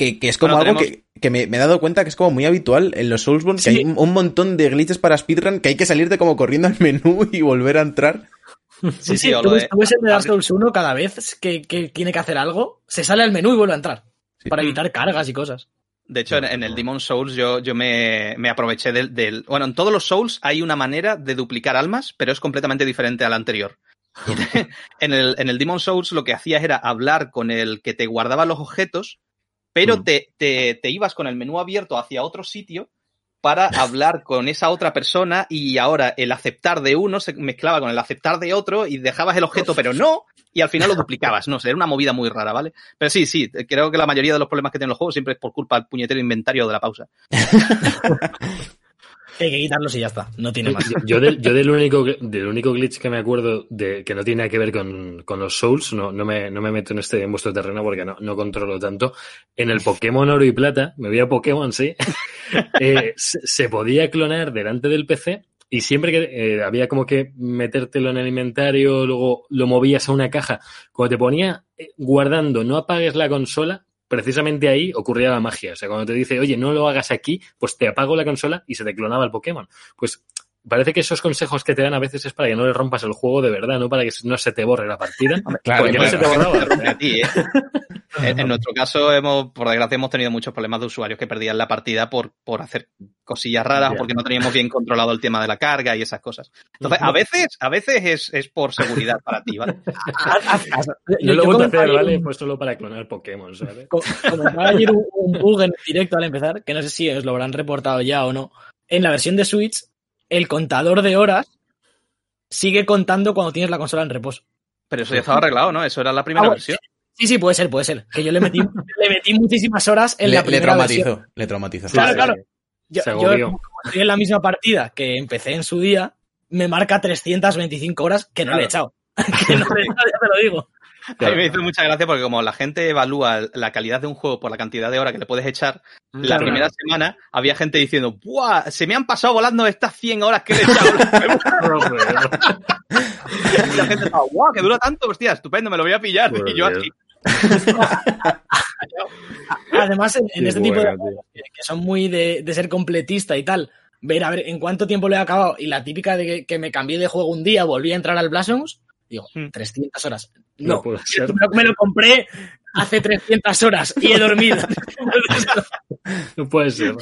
Que, que es como Bueno, algo que, que me, me he dado cuenta que es como muy habitual en los Soulsborne, que Sí. hay un, un montón de glitches para speedrun que hay que salirte como corriendo al menú y volver a entrar. Sí, sí, o tú, lo de- tú ves en Dark Souls 1 cada vez que, que tiene que hacer algo, se sale al menú y vuelve a entrar. Sí. Para evitar cargas y cosas. De hecho, en, en el Demon Souls yo, yo me, me aproveché del, del- Bueno, en todos los Souls hay una manera de duplicar almas, pero es completamente diferente a la anterior. en, el, en el Demon Souls lo que hacías era hablar con el que te guardaba los objetos, pero Mm. te, te, te ibas con el menú abierto hacia otro sitio para hablar con esa otra persona y ahora el aceptar de uno se mezclaba con el aceptar de otro y dejabas el objeto, pero no, y al final lo duplicabas. No sé, era una movida muy rara, ¿vale? Pero sí, sí, creo que la mayoría de los problemas que tienen los juegos siempre es por culpa del puñetero inventario de la pausa. Hay que quitarlos y ya está. No tiene más. Yo, yo del, yo del único del único glitch que me acuerdo de que no tiene nada que ver con, con los Souls, no, no, me, no me meto en este en vuestro terreno porque no, no controlo tanto. En el Pokémon Oro y Plata, me voy a Pokémon, sí, eh, se, se podía clonar delante del PC y siempre que eh, había como que metértelo en el inventario, luego lo movías a una caja, cuando te ponía eh, guardando, no apagues la consola, precisamente ahí ocurría la magia. O sea, cuando te dice, oye, no lo hagas aquí, pues te apago la consola y se te clonaba el Pokémon. Pues parece que esos consejos que te dan a veces es para que no le rompas el juego de verdad, no para que no se te borre la partida. Claro, Porque no se te borraba. ti, ¿eh? En, en nuestro caso, hemos, por desgracia, hemos tenido muchos problemas de usuarios que perdían la partida por, por hacer cosillas raras, Ya. porque no teníamos bien controlado el tema de la carga y esas cosas. Entonces, a veces, a veces es, es por seguridad para ti, ¿vale? Yo Yo- lo yo he vuelto a hacer, ¿vale? un- Pues solo para clonar Pokémon, ¿sabes? co- comentaba ayer un, un bug en directo al empezar, que no sé si os lo habrán reportado ya o no. En la versión de Switch, el contador de horas sigue contando cuando tienes la consola en reposo. Pero eso ya estaba arreglado, ¿no? Eso era la primera Ah, bueno, versión. Sí, sí, puede ser, puede ser. Que yo le metí, le metí muchísimas horas en Le, la le primera versión. traumatizó, le traumatizó. Claro, Sí, claro. Yo, Se yo, como estoy en la misma partida que empecé en su día, me marca 325 horas que no le he echado. que no le he echado, ya te lo digo. A mí me hizo mucha gracia porque como la gente evalúa la calidad de un juego por la cantidad de horas que le pudes echar, la Claro. primera semana había gente diciendo, ¡buah! Se me han pasado volando estas 100 horas que le he echado. y la gente estaba, ¡guau! Que dura tanto, hostia, estupendo, me lo voy a pillar. y yo aquí. Además, en, este tipo de que, que son muy de, de ser completista y tal, ver a ver en cuánto tiempo lo he acabado y la típica de que, que me cambié de juego un día, volví a entrar al Blasphemous, digo, Hmm. 300 horas. No No, puede ser. me lo- me lo compré hace 300 horas y he dormido. No puede ser.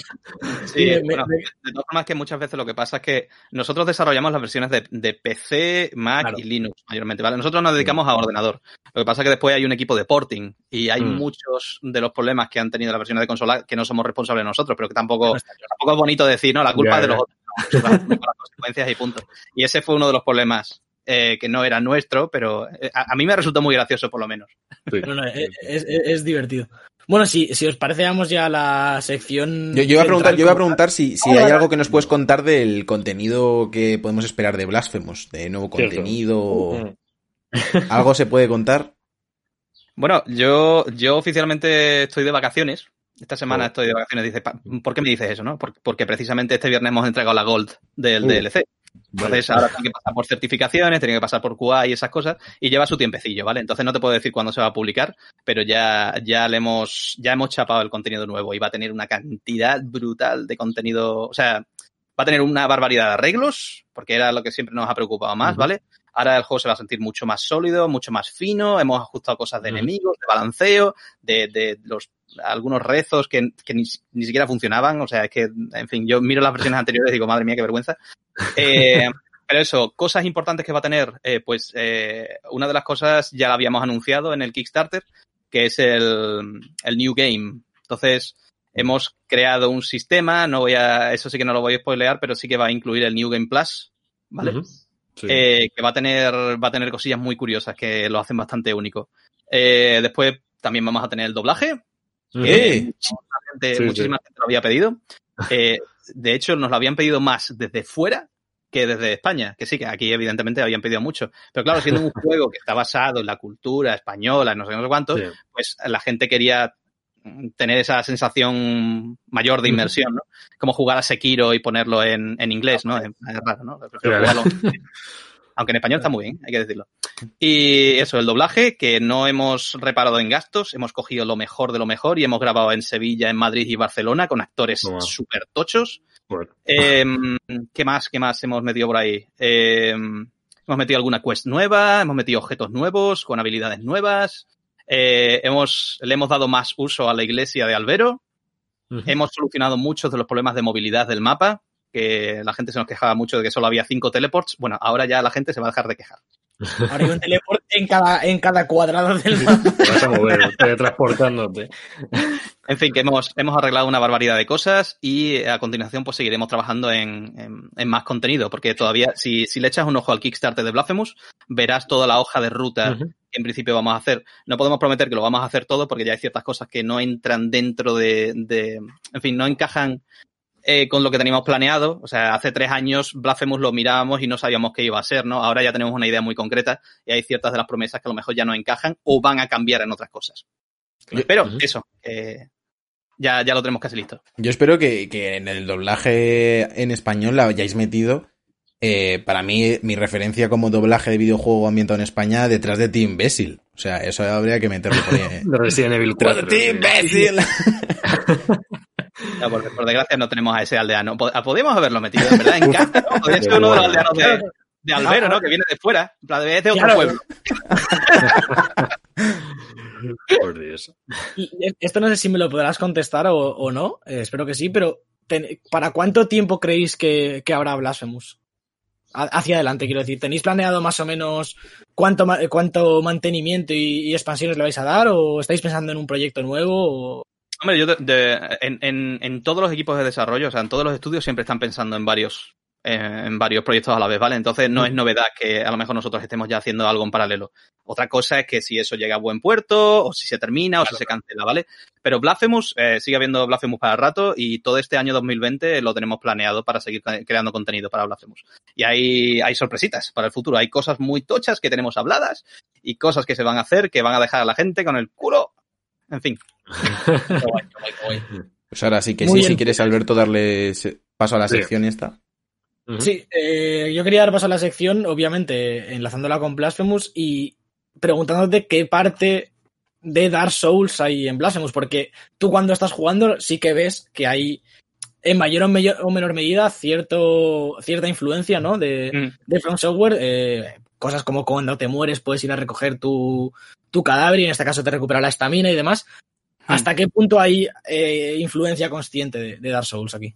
Sí, me- bueno, me- de todas formas que muchas veces lo que pasa es que nosotros desarrollamos las versiones de, de PC, Mac Claro. y Linux mayormente, ¿vale? Nosotros nos dedicamos a ordenador. Lo que pasa es que después hay un equipo de porting y hay Mm. muchos de los problemas que han tenido las versiones de consola que no somos responsables nosotros, pero que tampoco, No tampoco es bonito decir, no, la culpa es de los otros. Las consecuencias y punto. Y ese fue uno de los problemas eh, que no era nuestro, pero eh, a, a mí me resultó muy gracioso por lo menos. Sí. No, no, es, es- es divertido. Bueno, si, si os parece, vamos ya a la sección. Yo, yo iba a preguntar, yo iba a preguntar si, si hay algo que nos puedes contar del contenido que podemos esperar de Blasphemous, de nuevo contenido. Mm. ¿Algo se puede contar? Bueno, yo, yo oficialmente estoy de vacaciones. Esta semana Oh. estoy de vacaciones. Dice, ¿por qué me dices eso, no? Por- Porque precisamente este viernes hemos entregado la Gold del Uh. DLC. Entonces ahora tengo que pasar por certificaciones, tengo que pasar por QA y esas cosas, y lleva su tiempecillo, ¿vale? Entonces no te puedo decir cuándo se va a publicar, pero ya, ya le hemos, ya hemos chapado el contenido nuevo y va a tener una cantidad brutal de contenido, o sea, va a tener una barbaridad de arreglos, porque era lo que siempre nos ha preocupado más. ¿vale? Ahora el juego se va a sentir mucho más sólido, mucho más fino, hemos ajustado cosas de enemigos, de balanceo, de, de los algunos rezos que, que ni, ni siquiera funcionaban, o sea, es que, en fin, yo miro las versiones anteriores y digo, madre mía, qué vergüenza. Eh, pero eso, cosas importantes que va a tener, eh, pues eh, una de las cosas ya la habíamos anunciado en el Kickstarter, que es el, el New Game. Entonces, hemos creado un sistema, no voy a, eso sí que no lo voy a spoilear, pero sí que va a incluir el New Game Plus, ¿vale? Sí. eh, que va a tener va a tener cosillas muy curiosas que lo hacen bastante único. Después también vamos a tener el doblaje. Muchísima gente, Sí, muchísima gente lo había pedido. Eh, de hecho, nos lo habían pedido más desde fuera que desde España, que sí, que aquí evidentemente habían pedido mucho. Pero claro, siendo un juego que está basado en la cultura española, no sé, no sé cuánto, Sí. pues la gente quería tener esa sensación mayor de inmersión, ¿no? Como jugar a Sekiro y ponerlo en, en inglés, ¿no? Es raro, ¿no? Prefiero Claro. jugarlo- Aunque en español está muy bien, hay que decirlo. Y eso, el doblaje, que no hemos reparado en gastos, hemos cogido lo mejor de lo mejor y hemos grabado en Sevilla, en Madrid y Barcelona con actores Toma. súper tochos. Bueno, Eh, ¿Qué más? ¿Qué más hemos metido por ahí? Eh, hemos metido alguna quest nueva, hemos metido objetos nuevos con habilidades nuevas. eh, hemos, le hemos dado más uso a la iglesia de Albero. Hemos solucionado muchos de los problemas de movilidad del mapa, que la gente se nos quejaba mucho de que solo había cinco teleports. Bueno, ahora ya la gente se va a dejar de quejar. Ahora hay un teleport en cada, en cada cuadrado del mapa. Te vas a mover, teletransportándote. En fin, que hemos, hemos arreglado una barbaridad de cosas y a continuación pues seguiremos trabajando en, en- en más contenido, porque todavía, si, si le echas un ojo al Kickstarter de Blasphemous, verás toda la hoja de ruta que en principio vamos a hacer. No podemos prometer que lo vamos a hacer todo porque ya hay ciertas cosas que no entran dentro de, de- en fin, no encajan eh, con lo que teníamos planeado. O sea, hace tres años Blasphemous lo mirábamos y no sabíamos qué iba a ser, ¿no? Ahora ya tenemos una idea muy concreta y hay ciertas de las promesas que a lo mejor ya no encajan o van a cambiar en otras cosas. Pero eso, eh, ya, ya lo tenemos casi listo. Yo espero que, que en el doblaje en español la hayáis metido. eh, para mí, mi referencia como doblaje de videojuego ambientado en España detrás de Team Imbécil. O sea, eso habría que meterlo por ahí. De Resident Evil 4. ¡Team sí. Imbécil! Ya, por, por desgracia no tenemos a ese aldeano. Po- Podríamos haberlo metido, en verdad, en casa, ¿no? Podría ser uno de los aldeanos de, de Albero, ¿no? Que viene de fuera. En plan, Es de otro Claro. pueblo. Por Dios. Y Esto no sé si me lo podrás contestar o, o no, eh, espero que sí, pero ten- ¿para cuánto tiempo creéis que, que habrá Blasphemous? Hacia adelante, quiero decir. ¿Tenéis planeado más o menos cuánto, cuánto mantenimiento y, y expansiones le vais a dar? ¿O estáis pensando en un proyecto nuevo? O... Hombre, yo de- de- en, en- en todos los equipos de desarrollo, o sea, en todos los estudios siempre están pensando en varios, en varios proyectos a la vez, ¿vale? Entonces no es novedad que a lo mejor nosotros estemos ya haciendo algo en paralelo. Otra cosa es que si eso llega a buen puerto, o si se termina, o si se cancela, ¿vale? Pero Blasphemous, eh, sigue habiendo Blasphemous para el rato, y todo este año 2020 lo tenemos planeado para seguir creando contenido para Blasphemous. Y hay, hay sorpresitas para el futuro, hay cosas muy tochas que tenemos habladas, y cosas que se van a hacer que van a dejar a la gente con el culo. En fin. Pues ahora sí que Muy sí, si quieres, Alberto, darle paso a la Sí. sección esta. Ujú. Sí, eh, yo quería dar paso a la sección, obviamente, enlazándola con Blasphemous y preguntándote qué parte de Dark Souls hay en Blasphemous, porque tú cuando estás jugando sí que ves que hay en mayor o, mayor- o menor medida cierto, cierta influencia ¿no? de, Mm. de From Software. eh, cosas como cuando te mueres puedes ir a recoger tu, tu cadáver y en este caso te recupera la estamina y demás. Mm. ¿Hasta qué punto hay eh, influencia consciente de, de Dark Souls aquí?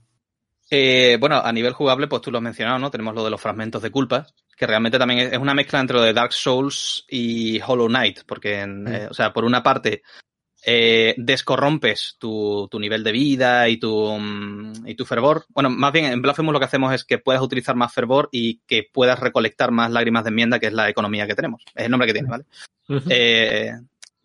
Eh, bueno, a nivel jugable, pues tú lo has mencionado, ¿no? Tenemos lo de los fragmentos de culpa, que realmente también es una mezcla entre lo de Dark Souls y Hollow Knight, porque, en, eh, o sea, por una parte, eh, descorrompes tu, tu nivel de vida y tu, mm, y tu fervor. Bueno, más bien en Blasphemous lo que hacemos es que puedas utilizar más fervor y que puedas recolectar más lágrimas de enmienda, que es la economía que tenemos. Es el nombre que tiene, ¿vale? Eh,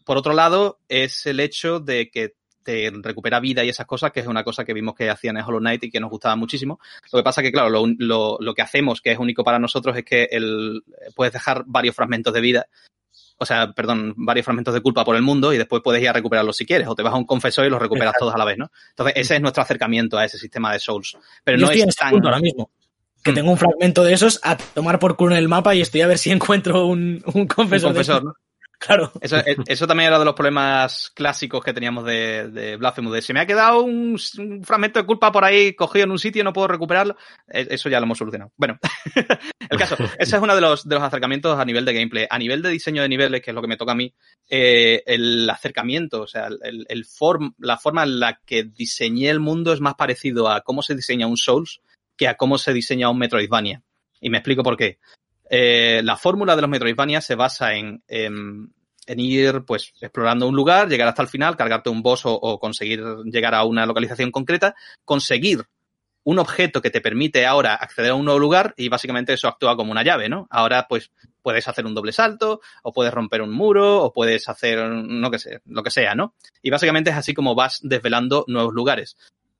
por otro lado, es el hecho de que te recupera vida y esas cosas, que es una cosa que vimos que hacían en Hollow Knight y que nos gustaba muchísimo. Lo que pasa que, claro, lo, lo- lo que hacemos, que es único para nosotros, es que el, puedes dejar varios fragmentos de vida, o sea, perdón, varios fragmentos de culpa por el mundo y después puedes ir a recuperarlos si quieres, o te vas a un confesor y los recuperas todos a la vez, ¿no? Entonces, ese es nuestro acercamiento a ese sistema de Souls. Pero Yo no estoy es tan... ahora mismo. Que Mm. tengo un fragmento de esos a tomar por culo en el mapa y estoy a ver si encuentro un, un un confesor. de confesor. ¿no? Claro. Eso, eh, eso también era de los problemas clásicos que teníamos de, de Blasphemous. De, se me ha quedado un, un fragmento de culpa por ahí cogido en un sitio y no puedo recuperarlo. Eh, Eso ya lo hemos solucionado. Bueno, el caso, ese es uno de los, de los acercamientos a nivel de gameplay. A nivel de diseño de niveles, que es lo que me toca a mí, eh, el acercamiento, o sea, el, el form, la forma en la que diseñé el mundo es más parecido a cómo se diseña un Souls que a cómo se diseña un Metroidvania. Y me explico por qué. Eh, la fórmula de los Metroidvania se basa en, en, en ir pues explorando un lugar, llegar hasta el final, cargarte un boss o, o conseguir llegar a una localización concreta, conseguir un objeto que te permite ahora acceder a un nuevo lugar y básicamente eso actúa como una llave, ¿no? Ahora pues puedes hacer un doble salto o puedes romper un muro o puedes hacer no que sé, lo que sea, ¿no? Y básicamente es así como vas desvelando nuevos lugares.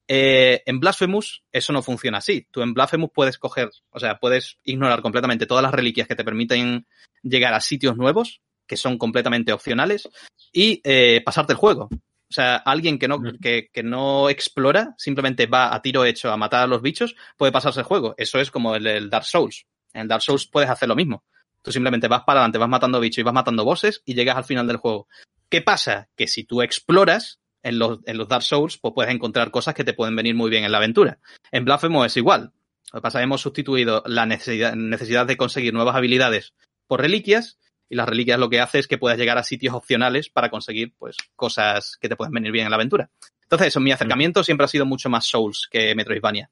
Eh, en Blasphemous eso no funciona así. Tú en Blasphemous puedes coger, o sea, puedes ignorar completamente todas las reliquias que te permiten llegar a sitios nuevos, que son completamente opcionales, y eh, pasarte el juego. O sea, alguien que no, que, que no explora, simplemente va a tiro hecho a matar a los bichos, puede pasarse el juego. Eso es como el, el Dark Souls. En el Dark Souls puedes hacer lo mismo. Tú simplemente vas para adelante, vas matando bichos y vas matando bosses y llegas al final del juego. ¿Qué pasa? Que si tú exploras en los, en los Dark Souls, pues puedes encontrar cosas que te pueden venir muy bien en la aventura. En Blasphemous es igual. Lo que pasa es que hemos sustituido la necesidad, necesidad de conseguir nuevas habilidades por reliquias y las reliquias lo que hace es que puedas llegar a sitios opcionales para conseguir pues cosas que te pueden venir bien en la aventura. Entonces, eso, mi acercamiento siempre ha sido mucho más Souls que Metroidvania.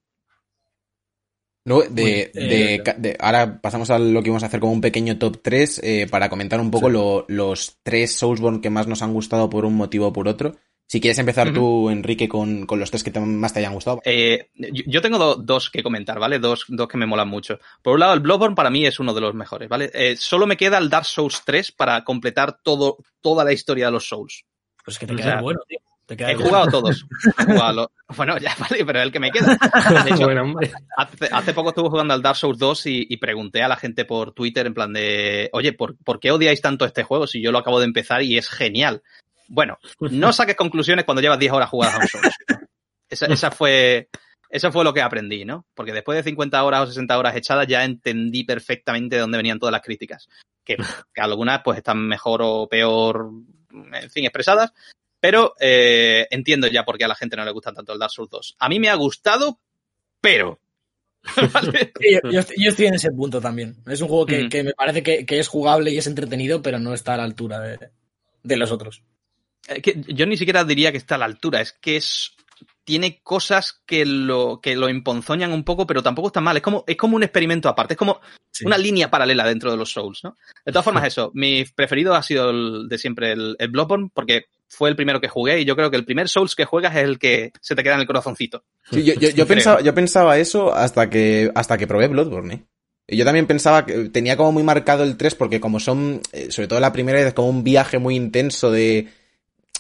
No, de, de, de, ahora pasamos a lo que vamos a hacer como un pequeño top 3 eh, para comentar un poco sí. lo, los tres Soulsborne que más nos han gustado por un motivo o por otro. Si quieres empezar uh -huh. tú, Enrique, con, con, los tres que te, más te hayan gustado. Eh, yo tengo do, dos que comentar, ¿vale? Dos, dos que me molan mucho. Por un lado, el Bloodborne para mí es uno de los mejores, ¿vale? Eh, solo me queda el Dark Souls 3 para completar todo, toda la historia de los Souls. Pues que te queda o sea, bueno, tío. He jugado todos. He jugado bueno, ya vale, pero es el que me queda. De hecho, bueno, hace, hace, poco estuve jugando al Dark Souls 2 y, y, pregunté a la gente por Twitter en plan de, oye, ¿por, ¿por qué odiáis tanto este juego si yo lo acabo de empezar y es genial? Bueno, no saques conclusiones cuando llevas 10 horas jugadas a un Souls. Esa, esa, fue, eso fue lo que aprendí, ¿no? Porque después de 50 horas o 60 horas echadas ya entendí perfectamente de dónde venían todas las críticas. Que, que algunas pues están mejor o peor, en fin, expresadas, pero eh, entiendo ya por qué a la gente no le gusta tanto el Dark Souls 2. A mí me ha gustado, pero. ¿Vale? Sí, yo, yo, yo, estoy en ese punto también. Es un juego que, mm. que me parece que, que, es jugable y es entretenido, pero no está a la altura de, de los otros. Eh, que yo ni siquiera diría que está a la altura, es que es tiene cosas que lo, que lo emponzoñan un poco, pero tampoco está mal. Es como, es como un experimento aparte, es como sí. una línea paralela dentro de los Souls, ¿no? De todas formas, eso, mi preferido ha sido el de siempre el, el Bloodborne, porque fue el primero que jugué y yo creo que el primer Souls que juegas es el que se te queda en el corazoncito. Sí, yo, yo, yo pensaba, yo pensaba eso hasta que, hasta que probé Bloodborne, ¿eh? Yo también pensaba que tenía como muy marcado el 3 porque como son, eh, sobre todo la primera es como un viaje muy intenso de...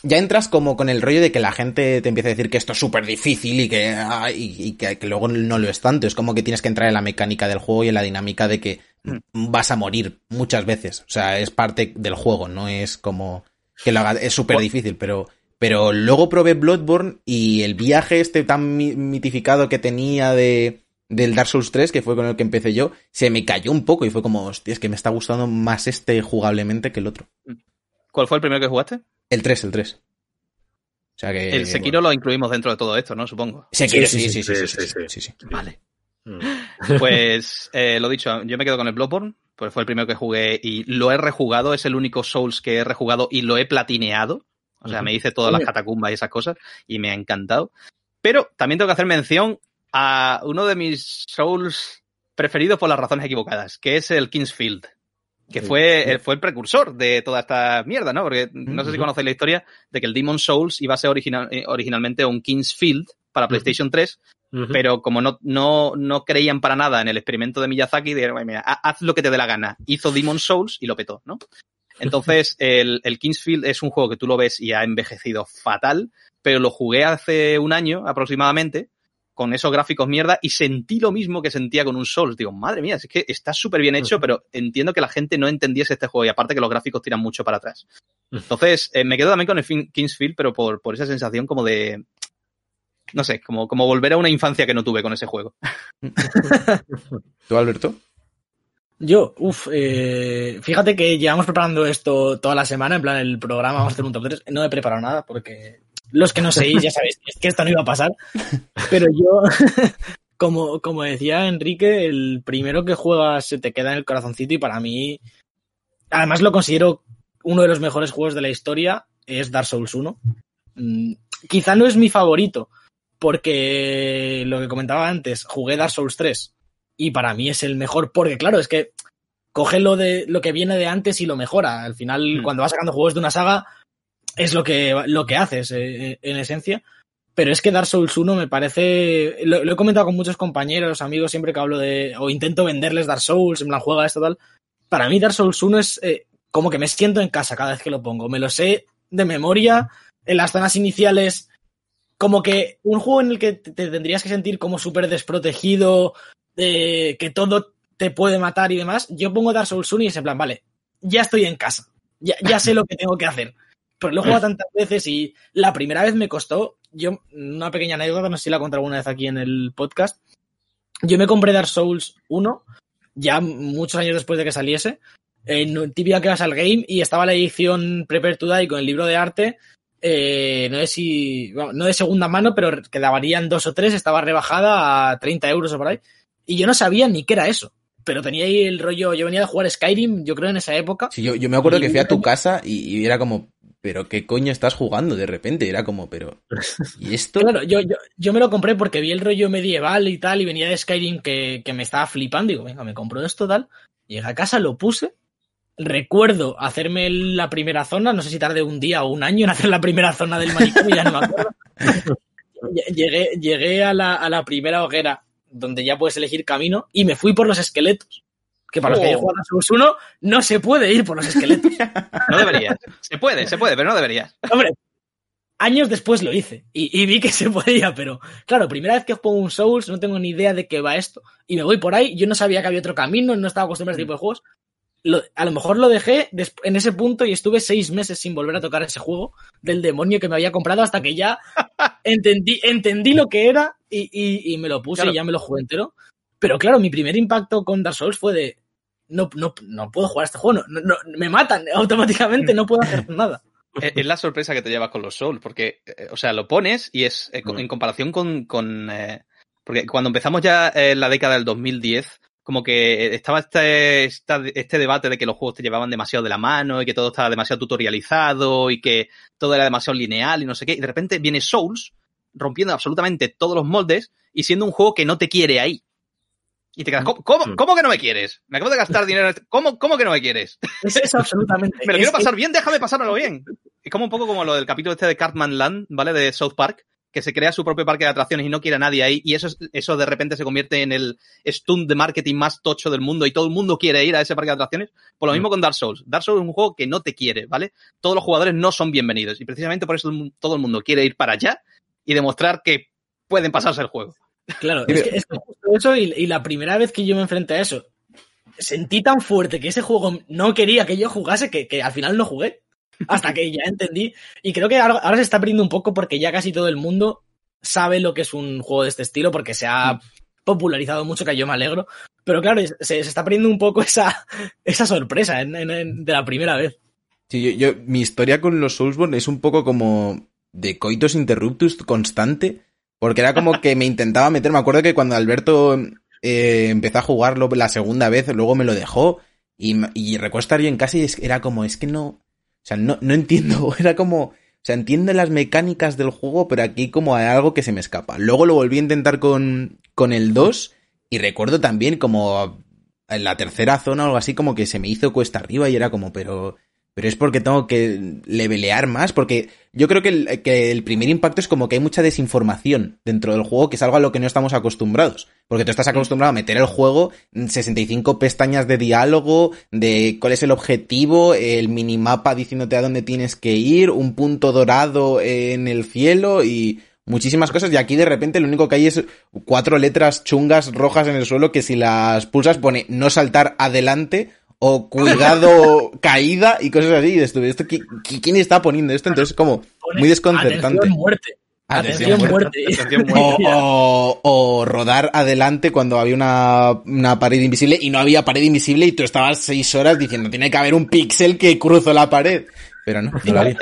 Ya entras como con el rollo de que la gente te empieza a decir que esto es súper difícil y que, y, y que, que, luego no lo es tanto. Es como que tienes que entrar en la mecánica del juego y en la dinámica de que mm. vas a morir muchas veces. O sea, es parte del juego, no es como que lo haga, es súper difícil, pero, pero luego probé Bloodborne y el viaje este tan mitificado que tenía de, del Dark Souls 3, que fue con el que empecé yo, se me cayó un poco y fue como, hostia, es que me está gustando más este jugablemente que el otro. ¿Cuál fue el primero que jugaste? El 3, el 3. O sea que, el Sekiro lo incluimos dentro de todo esto, ¿no? Supongo. Sekiro, sí, sí, sí, sí, sí. Vale. Pues lo dicho, yo me quedo con el Bloodborne, pues fue el primero que jugué y lo he rejugado, es el único Souls que he rejugado y lo he platineado. O sea, me hice todas las catacumbas y esas cosas y me ha encantado. Pero también tengo que hacer mención a uno de mis Souls preferidos por las razones equivocadas, que es el Kingsfield que sí, fue, sí. fue el precursor de toda esta mierda, ¿no? Porque no sé si conocéis la historia de que el Demon Souls iba a ser original, eh, originalmente un Kingsfield para PlayStation 3, uh -huh. pero como no, no, no creían para nada en el experimento de Miyazaki, dijeron, mira, haz lo que te dé la gana. Hizo Demon Souls y lo petó, ¿no? Entonces, el, el Kingsfield es un juego que tú lo ves y ha envejecido fatal, pero lo jugué hace un año aproximadamente, con esos gráficos mierda, y sentí lo mismo que sentía con un Souls. Digo, madre mía, es que está súper bien hecho, pero entiendo que la gente no entendiese este juego, y aparte que los gráficos tiran mucho para atrás. Entonces, eh, me quedo también con el Kingsfield, pero por, por esa sensación como de, no sé, como, como volver a una infancia que no tuve con ese juego. ¿Tú, Alberto? Yo, uff, eh, fíjate que llevamos preparando esto toda la semana, en plan el programa, vamos a hacer un top 3. No he preparado nada porque los que no seguís ya sabéis que esto no iba a pasar. Pero yo, como, como decía Enrique, el primero que juegas se te queda en el corazoncito y para mí, además lo considero uno de los mejores juegos de la historia, es Dark Souls 1. Mm, quizá no es mi favorito, porque lo que comentaba antes, jugué Dark Souls 3 y para mí es el mejor, porque claro, es que coge lo de lo que viene de antes y lo mejora. Al final, mm. cuando vas sacando juegos de una saga, es lo que, lo que haces eh, en esencia. Pero es que Dark Souls 1 me parece. Lo, lo, he comentado con muchos compañeros, amigos, siempre que hablo de. o intento venderles Dark Souls, en plan, juega esto, tal. Para mí, Dark Souls 1 es eh, como que me siento en casa cada vez que lo pongo. Me lo sé de memoria. En las zonas iniciales como que un juego en el que te tendrías que sentir como súper desprotegido, eh, que todo te puede matar y demás, yo pongo Dark Souls 1 y es en plan, vale, ya estoy en casa, ya, ya sé lo que tengo que hacer. Pero lo he jugado tantas veces y la primera vez me costó, yo, una pequeña anécdota, no sé si la conté alguna vez aquí en el podcast, yo me compré Dark Souls 1, ya muchos años después de que saliese, en típica que vas al game y estaba la edición Prepare to Die con el libro de arte, eh, no sé si, bueno, no de segunda mano, pero quedarían dos o tres, estaba rebajada a 30 euros o por ahí, y yo no sabía ni qué era eso pero tenía ahí el rollo, yo venía de jugar Skyrim, yo creo en esa época. Sí, yo, yo me acuerdo que fui a tu casa y, y, era como, pero ¿qué coño estás jugando de repente? Era como, pero ¿y esto? Yo, yo, yo me lo compré porque vi el rollo medieval y tal, y venía de Skyrim que, que me estaba flipando, digo, venga, me compro esto tal, llegué a casa, lo puse, recuerdo hacerme la primera zona, no sé si tardé un día o un año en hacer la primera zona del manicomio, ya no me acuerdo. llegué, llegué a la, a la primera hoguera donde ya puedes elegir camino, y me fui por los esqueletos. Que para oh. los que juegan a Souls 1 no se puede ir por los esqueletos. No deberías. Se puede, se puede, pero no deberías. Hombre, años después lo hice y, y, vi que se podía, pero claro, primera vez que juego un Souls, no tengo ni idea de qué va esto, y me voy por ahí, yo no sabía que había otro camino, no estaba acostumbrado a este tipo de juegos. Lo, a lo mejor lo dejé en ese punto y estuve seis meses sin volver a tocar ese juego del demonio que me había comprado hasta que ya entendí, entendí lo que era y, y, y me lo puse claro. y ya me lo jugué entero. Pero claro, mi primer impacto con Dark Souls fue de, no, no, no puedo jugar este juego, no, no, me matan automáticamente, no puedo hacer nada. Es la sorpresa que te llevas con los Souls, porque, eh, o sea, lo pones y es eh, en comparación con. con eh, porque cuando empezamos ya en la década del 2010, como que estaba este, este debate de que los juegos te llevaban demasiado de la mano y que todo estaba demasiado tutorializado y que todo era demasiado lineal y no sé qué. Y de repente viene Souls rompiendo absolutamente todos los moldes y siendo un juego que no te quiere ahí. Y te quedas, ¿cómo, cómo, cómo que no me quieres? Me acabo de gastar dinero. ¿Cómo, cómo que no me quieres? Es eso, absolutamente. me lo quiero pasar bien, déjame pasármelo bien. Es como un poco como lo del capítulo este de Cartman Land, ¿vale? De South Park, que se crea su propio parque de atracciones y no quiere a nadie ahí. Y eso, eso de repente se convierte en el stunt de marketing más tocho del mundo y todo el mundo quiere ir a ese parque de atracciones. Por lo mismo con Dark Souls. Dark Souls es un juego que no te quiere, ¿vale? Todos los jugadores no son bienvenidos. Y precisamente por eso todo el mundo quiere ir para allá y demostrar que pueden pasarse el juego. Claro, es que, es que justo eso y, y, la primera vez que yo me enfrenté a eso, sentí tan fuerte que ese juego no quería que yo jugase que, que al final no jugué. Hasta que ya entendí. Y creo que ahora, ahora, se está perdiendo un poco porque ya casi todo el mundo sabe lo que es un juego de este estilo porque se ha popularizado mucho, que yo me alegro. Pero claro, se, se está perdiendo un poco esa, esa sorpresa en, en, en, de la primera vez. Sí, yo, yo, mi historia con los Soulsborne es un poco como de coitus interruptus constante porque era como que me intentaba meter. Me acuerdo que cuando Alberto eh, empezó a jugarlo la segunda vez, luego me lo dejó. Y, y recuerdo estar yo en casa y era como, es que no. O sea, no, no entiendo. Era como. O sea, entiendo las mecánicas del juego, pero aquí como hay algo que se me escapa. Luego lo volví a intentar con, con el 2. Y recuerdo también como en la tercera zona o algo así, como que se me hizo cuesta arriba y era como, pero pero es porque tengo que levelear más, porque yo creo que el, que el, primer impacto es como que hay mucha desinformación dentro del juego, que es algo a lo que no estamos acostumbrados. Porque tú estás acostumbrado a meter el juego en 65 pestañas de diálogo, de cuál es el objetivo, el minimapa diciéndote a dónde tienes que ir, un punto dorado en el cielo y muchísimas cosas. Y aquí de repente lo único que hay es cuatro letras chungas rojas en el suelo que si las pulsas pone no saltar adelante o cuidado caída y cosas así. Esto, esto, ¿Quién está poniendo esto? Entonces, como muy desconcertante. Atención, muerte. Atención, muerte. Atención, muerte. O, o, o, rodar adelante cuando había una, una, pared invisible y no había pared invisible y tú estabas seis horas diciendo tiene que haber un píxel que cruzo la pared. Pero no, no el,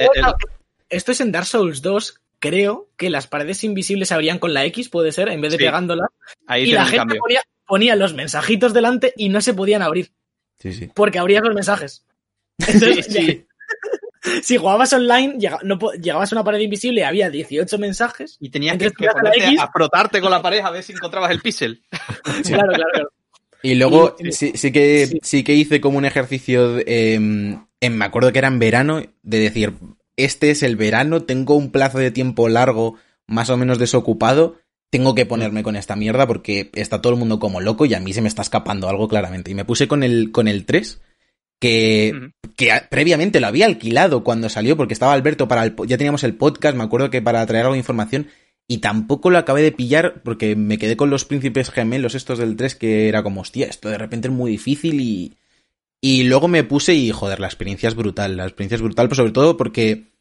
Esto es en Dark Souls 2. Creo que las paredes invisibles se abrían con la X, puede ser, en vez de sí. pegándola. Ahí y la gente ponía, ponía los mensajitos delante y no se podían abrir. Sí, sí. Porque abrías los mensajes. Entonces, sí, sí. si jugabas online, no, llegabas a una pared invisible, había 18 mensajes. Y tenías que, que ponerte a frotarte con la pared a ver si encontrabas el píxel. claro, claro, claro. Y luego y, sí, sí, que, sí. sí. que hice como un ejercicio, eh, en, me acuerdo que era en verano, de decir, este es el verano, tengo un plazo de tiempo largo, más o menos desocupado, tengo que ponerme con esta mierda porque está todo el mundo como loco y a mí se me está escapando algo claramente. Y me puse con el, con el 3, que, -huh. que previamente lo había alquilado cuando salió porque estaba Alberto para el, ya teníamos el podcast, me acuerdo que para traer algo de información y tampoco lo acabé de pillar porque me quedé con los príncipes gemelos estos del 3 que era como, hostia, esto de repente es muy difícil y... Y luego me puse y, joder, la experiencia es brutal, la experiencia es brutal, pero sobre todo porque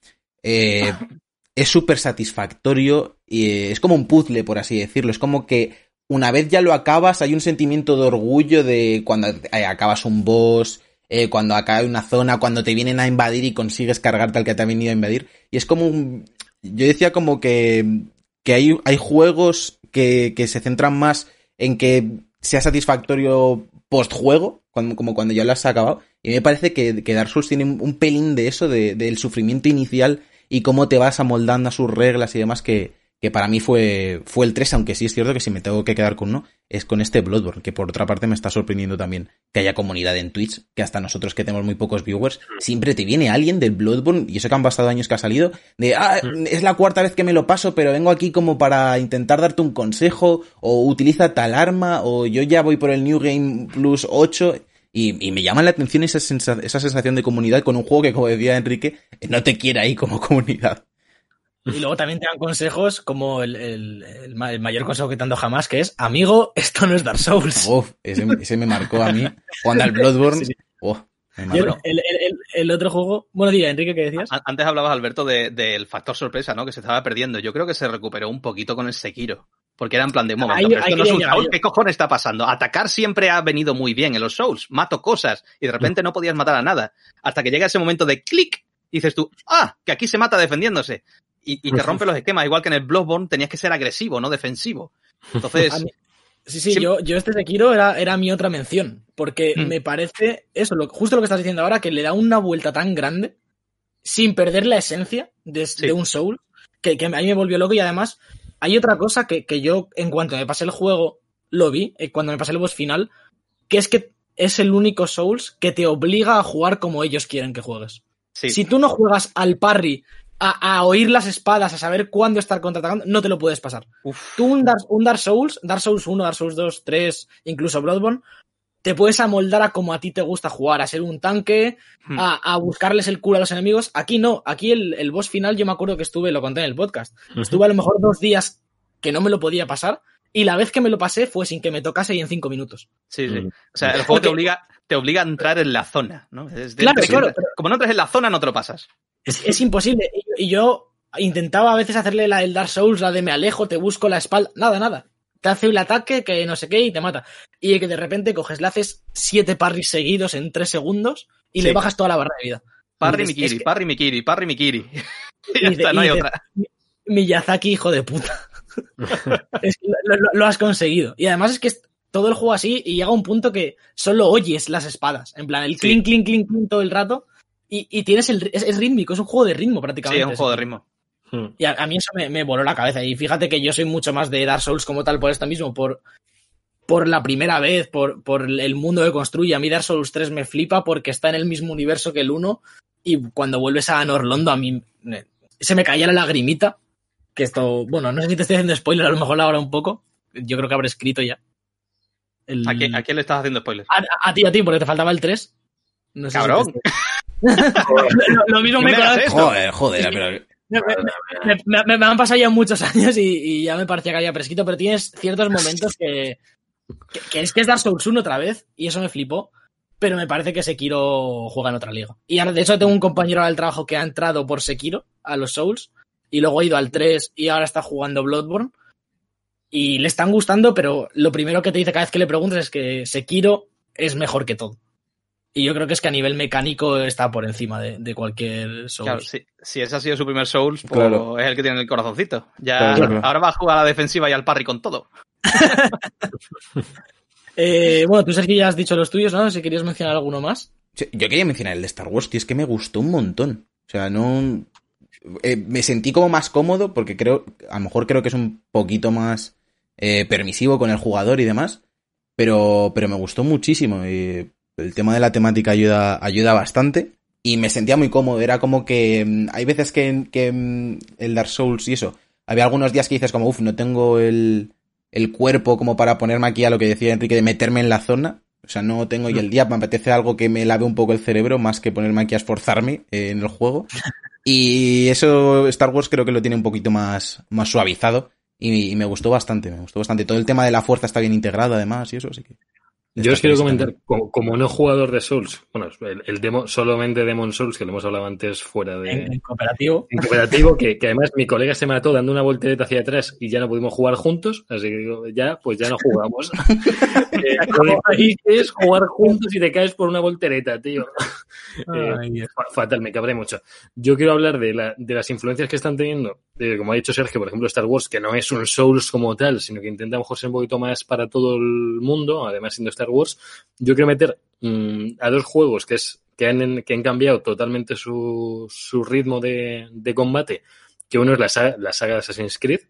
eh, es súper satisfactorio y eh, es como un puzzle, por así decirlo. Es como que una vez ya lo acabas, hay un sentimiento de orgullo de cuando eh, acabas un boss, eh, cuando acaba una zona, cuando te vienen a invadir y consigues cargarte al que te ha venido a invadir. Y es como un... Yo decía como que, que hay, hay juegos que, que se centran más en que sea satisfactorio post-juego, como cuando ya lo has acabado. Y me parece que, que Dark Souls tiene un, pelín de eso, de, del sufrimiento inicial y cómo te vas amoldando a sus reglas y demás que, que para mí fue, fue el 3, aunque sí es cierto que si me tengo que quedar con uno, es con este Bloodborne, que por otra parte me está sorprendiendo también que haya comunidad en Twitch, que hasta nosotros que tenemos muy pocos viewers, siempre te viene alguien del Bloodborne, y eso que han bastado años que ha salido, de, ah, es la cuarta vez que me lo paso, pero vengo aquí como para intentar darte un consejo, o utiliza tal arma, o yo ya voy por el New Game Plus 8, y, me llama la atención esa, esa sensación de comunidad con un juego que, como decía Enrique, no te quiere ahí como comunidad. Y luego también te dan consejos como el, mayor consejo que te han dado jamás, que es, amigo, esto no es Dark Souls. Uf, ese, me marcó a mí. Cuando al Bloodborne, el, otro juego, bueno, día, Enrique, ¿qué decías? Antes hablabas, Alberto, del factor sorpresa, ¿no? Que se estaba perdiendo. Yo creo que se recuperó un poquito con el Sekiro. Porque era en plan de momento. ¿Qué cojones está pasando? Atacar siempre ha venido muy bien en los Souls. Mato cosas y de repente no podías matar a nada. Hasta que llega ese momento de clic y dices tú, ah, que aquí se mata defendiéndose. Y, te rompe los esquemas. Igual que en el Bloodborne tenías que ser agresivo, no defensivo. Entonces. Sí, sí, yo, yo este Sekiro era, era mi otra mención. Porque mm. me parece eso, justo lo que estás diciendo ahora, que le da una vuelta tan grande sin perder la esencia de, un Soul, que, que, a mí me volvió loco y además hay otra cosa que, yo, en cuanto me pasé el juego, lo vi, eh, cuando me pasé el boss final, que es que es el único Souls que te obliga a jugar como ellos quieren que juegues. Si tú no juegas al parry, a, oír las espadas, a saber cuándo estar contraatacando, no te lo puedes pasar. Tú un Dark, un Dark, Souls, Dark Souls 1, Dark Souls 2, 3, incluso Bloodborne, te puedes amoldar a como a ti te gusta jugar, a ser un tanque, hmm. a, buscarles el culo a los enemigos. Aquí no, aquí el, boss final yo me acuerdo que estuve, lo conté en el podcast, estuve a lo mejor dos días que no me lo podía pasar y la vez que me lo pasé fue sin que me tocase y en cinco minutos. Sí, sí. O sea, el juego te obliga, te obliga a entrar en la zona, ¿no? claro, claro. Como no entres en la zona, no te lo pasas. Es, imposible. Y yo intentaba a veces hacerle la del Dark Souls, la de me alejo, te busco la espalda. Nada, nada te hace el ataque que no sé qué y te mata. Y que de repente coges, le haces siete parries seguidos en tres segundos y le bajas toda la barra de vida. Parry Mikiri, parry Mikiri, parry Mikiri. y ya está, no hay otra. Miyazaki, hijo de puta. es que lo, has conseguido. Y además es que todo el juego así y llega a un punto que solo oyes las espadas. En plan, el clink, clink, clink, clink todo el rato. Y, tienes el. Es, rítmico, es un juego de ritmo prácticamente. Sí, es un juego de ritmo. Hmm. Y a, mí eso me, voló la cabeza. Y fíjate que yo soy mucho más de Dark Souls como tal por esto mismo, por, por la primera vez, por, por el mundo que construye. A mí Dark Souls 3 me flipa porque está en el mismo universo que el 1. Y cuando vuelves a Norlondo, a mí se me caía la lagrimita. Que esto, bueno, no sé si te estoy haciendo spoiler, a lo mejor ahora un poco. Yo creo que habré escrito ya. ¿A, quién, le estás haciendo spoiler? A, ti, a ti, porque te faltaba el 3. Cabrón. lo, mismo me Joder, joder, pero me, han pasado ya muchos años y, ya me parecía que había prescrito, pero tienes ciertos momentos que, que, es que es Dark Souls 1 otra vez y eso me flipó, pero me parece que Sekiro juega en otra liga. Y ahora, de hecho, tengo un compañero del trabajo que ha entrado por Sekiro a los Souls y luego ha ido al 3 y ahora está jugando Bloodborne y le están gustando, pero lo primero que te dice cada vez que le preguntas es que Sekiro es mejor que todo. Y yo creo que es que a nivel mecánico está por encima de, cualquier Souls. Claro, si, si, ese ha sido su primer Souls, pues es el que tiene el corazoncito. Ya ahora va a jugar a la defensiva y al parry con todo. eh, bueno, tú sabes que ya has dicho los tuyos, ¿no? Si querías mencionar alguno más. yo quería mencionar el de Star Wars, tío, es que me gustó un montón. O sea, no. Eh, me sentí como más cómodo porque creo, a lo mejor creo que es un poquito más eh, permisivo con el jugador y demás, pero, pero me gustó muchísimo. Y el tema de la temática ayuda, ayuda bastante. Y me sentía muy cómodo. Era como que mm, hay veces que, que mm, el Dark Souls y eso. Había algunos días que dices como, uff, no tengo el, el cuerpo como para ponerme aquí a lo que decía Enrique de meterme en la zona. O sea, no tengo y el día me apetece algo que me lave un poco el cerebro más que ponerme aquí a esforzarme eh, en el juego. Y eso Star Wars creo que lo tiene un poquito más, más suavizado y, y, me gustó bastante, me gustó bastante. Todo el tema de la fuerza está bien integrado además y eso, así que Yo os quiero comentar, como, como, no jugador de Souls, bueno, el, el, demo, solamente Demon Souls, que lo hemos hablado antes fuera de. En, en cooperativo. En cooperativo, que, que, además mi colega se mató dando una voltereta hacia atrás y ya no pudimos jugar juntos, así que ya, pues ya no jugamos. eh, ahí es jugar juntos y te caes por una voltereta, tío. Ay, eh, fatal, me cabré mucho. Yo quiero hablar de, la, de las influencias que están teniendo, como ha dicho Sergio, por ejemplo, Star Wars, que no es un Souls como tal, sino que intenta a lo mejor ser un poquito más para todo el mundo, además siendo Star Wars, yo quiero meter mmm, a dos juegos que, es, que han cambiado totalmente su, su ritmo de, de, combate, que uno es la saga, la saga de Assassin's Creed,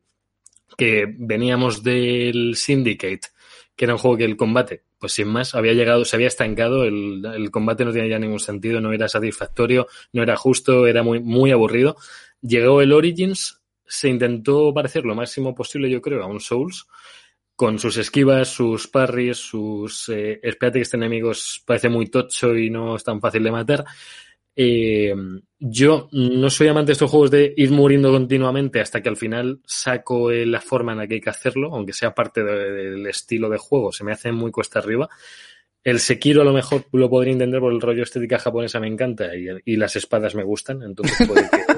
que veníamos del Syndicate, que era un juego que el combate, pues sin más, había llegado, se había estancado, el, el combate no tenía ya ningún sentido, no era satisfactorio, no era justo, era muy, muy aburrido. Llegó el Origins, se intentó parecer lo máximo posible, yo creo, a un Souls, con sus esquivas, sus parries, sus eh, espérate que este enemigo parece muy tocho y no es tan fácil de matar. Eh, yo no soy amante de estos juegos de ir muriendo continuamente hasta que al final saco eh, la forma en la que hay que hacerlo, aunque sea parte de, del estilo de juego, se me hace muy cuesta arriba. El Sekiro a lo mejor lo podría entender por el rollo estética japonesa me encanta y, y las espadas me gustan, entonces puede que...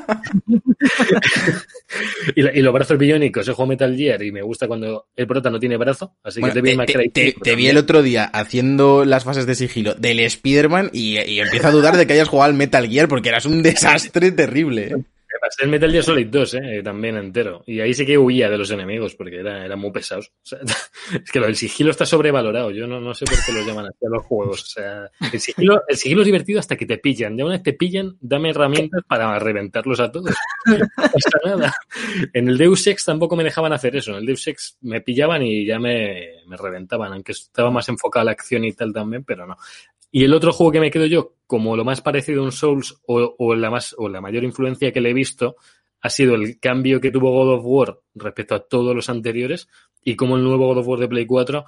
y, la, y, los brazos biónicos, yo juego Metal Gear y me gusta cuando el prota no tiene brazo, así bueno, que te, vi, te, te, te vi el otro día haciendo las fases de sigilo del Spider-Man y, y empiezo a dudar de que hayas jugado al Metal Gear porque eras un desastre terrible. Me pasé el Metal Gear Solid 2, eh, también entero. Y ahí sí que huía de los enemigos, porque eran era muy pesados. Es que del sigilo está sobrevalorado. Yo no, no sé por qué lo llaman así a los juegos. O sea, el sigilo, el sigilo es divertido hasta que te pillan. Ya una vez te pillan, dame herramientas para reventarlos a todos. No pasa nada. En el Deus Ex tampoco me dejaban hacer eso. En el Deus Ex me pillaban y ya me, me reventaban, aunque estaba más enfocada a la acción y tal también, pero no. Y el otro juego que me quedo yo, como lo más parecido a un Souls o, o, la más o la mayor influencia que le he visto, ha sido el cambio que tuvo God of War respecto a todos los anteriores y como el nuevo God of War de Play 4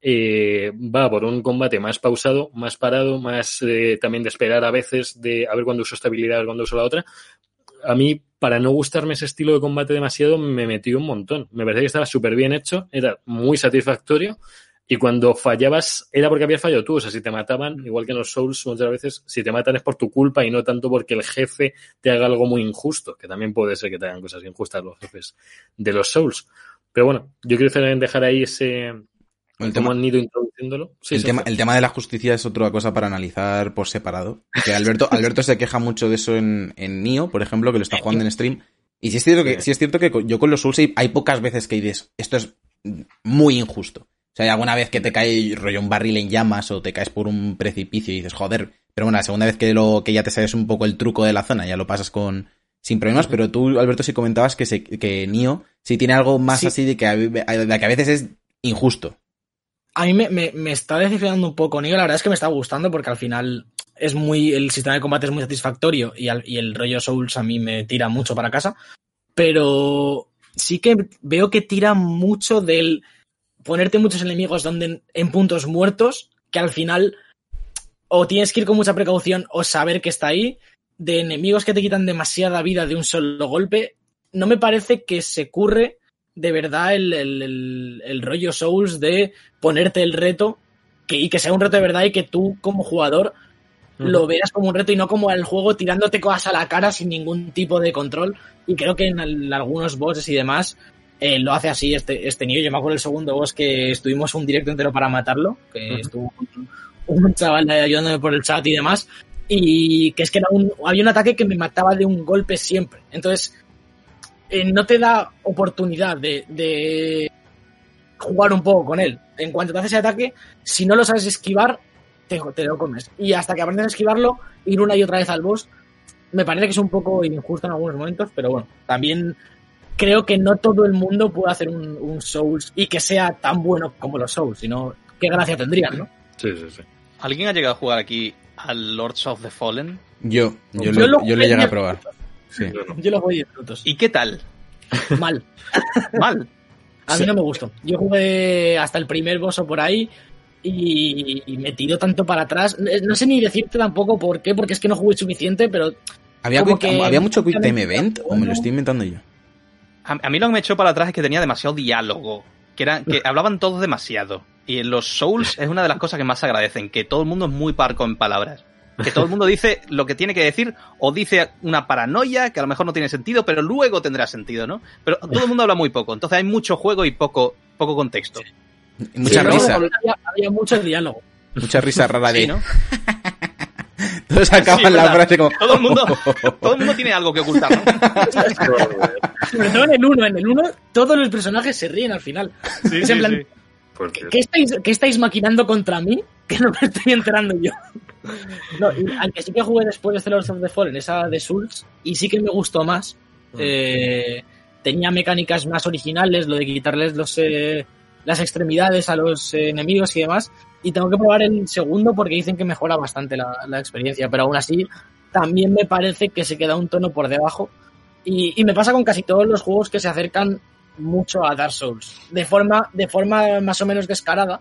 eh, va por un combate más pausado, más parado, más eh, también de esperar a veces de a ver cuándo uso estabilidad, a ver cuándo uso la otra. A mí, para no gustarme ese estilo de combate demasiado, me metió un montón. Me parecía que estaba súper bien hecho, era muy satisfactorio y cuando fallabas era porque habías fallado tú. O sea, si te mataban, igual que en los Souls, muchas veces, si te matan es por tu culpa y no tanto porque el jefe te haga algo muy injusto, que también puede ser que te hagan cosas injustas los jefes de los Souls. Pero bueno, yo quiero dejar ahí ese. El tema, han ido introduciéndolo. Sí, el, tema, el, tema, de la justicia es otra cosa para analizar por separado. Que Alberto, Alberto se queja mucho de eso en, en Nio, por ejemplo, que lo está jugando en stream. Y sí es cierto que, sí es cierto que yo con los Souls hay pocas veces que dices, esto es muy injusto. O sea, hay alguna vez que te cae rollo un barril en llamas o te caes por un precipicio y dices, joder, pero bueno, la segunda vez que lo que ya te sabes un poco el truco de la zona, ya lo pasas con sin problemas, pero tú, Alberto, sí comentabas que, se, que Nio sí tiene algo más sí. así de que, a, de que a veces es injusto. A mí me, me, me está decepcionando un poco Nio, la verdad es que me está gustando porque al final es muy, el sistema de combate es muy satisfactorio y, al, y el rollo Souls a mí me tira mucho para casa, pero sí que veo que tira mucho del ponerte muchos enemigos donde en puntos muertos que al final o tienes que ir con mucha precaución o saber que está ahí de enemigos que te quitan demasiada vida de un solo golpe no me parece que se curre de verdad el, el, el, el rollo Souls de ponerte el reto que, y que sea un reto de verdad y que tú como jugador uh -huh. lo veas como un reto y no como el juego tirándote cosas a la cara sin ningún tipo de control y creo que en algunos bosses y demás eh, lo hace así este, este niño. Yo me acuerdo el segundo boss que estuvimos un directo entero para matarlo, que uh -huh. estuvo un, un, chaval ayudándome por el chat y demás, y que es que era un, había un ataque que me mataba de un golpe siempre. Entonces, eh, no te da oportunidad de, de, jugar un poco con él. En cuanto te hace ese ataque, si no lo sabes esquivar, te, te lo comes. Y hasta que aprendes a esquivarlo, ir una y otra vez al boss, me parece que es un poco injusto en algunos momentos, pero bueno, también creo que no todo el mundo puede hacer un, un, Souls y que sea tan bueno como los Souls, sino qué gracia tendrían, ¿no? Sí, sí, sí. ¿Alguien ha llegado a jugar aquí al Lords of the Fallen? Yo, yo, yo, lo, lo, yo le llegué a probar. Sí. Yo lo jugué 10 minutos. ¿Y qué tal? Mal. Mal. A mí sí. no me gustó. Yo jugué hasta el primer boss o por ahí y, y, me tiró tanto para atrás. No sé ni decirte tampoco por qué, porque es que no jugué suficiente, pero. ¿Había, quick, que ¿había mucho Quick Time Event o me lo estoy inventando yo? A, a, mí lo que me echó para atrás es que tenía demasiado diálogo. que, era, que hablaban todos demasiado. Y en los Souls es una de las cosas que más agradecen, que todo el mundo es muy parco en palabras. Que todo el mundo dice lo que tiene que decir, o dice una paranoia que a lo mejor no tiene sentido, pero luego tendrá sentido, ¿no? Pero todo el mundo habla muy poco, entonces hay mucho juego y poco, poco contexto. Mucha Sí, risa. Había, había mucho diálogo. Mucha risa rara de. Sí, ¿no? Todos acaban Sí, la frase como. Todo el mundo, todo el mundo tiene algo que ocultar, ¿no? Sobre todo en el 1. En el 1 todos los personajes se ríen al final. Sí, Es sí, en plan, sí. Porque ¿Qué estáis, ¿Qué estáis maquinando contra mí? Que no me estoy enterando yo. No, y aunque sí que jugué después de Lords of the Fallen, esa de Souls, y sí que me gustó más. Eh, tenía mecánicas más originales, lo de quitarles los, eh, las extremidades a los eh, enemigos y demás. Y tengo que probar el segundo porque dicen que mejora bastante la, la experiencia, pero aún así también me parece que se queda un tono por debajo. Y, y me pasa con casi todos los juegos que se acercan mucho a Dark Souls. De forma, de forma más o menos descarada,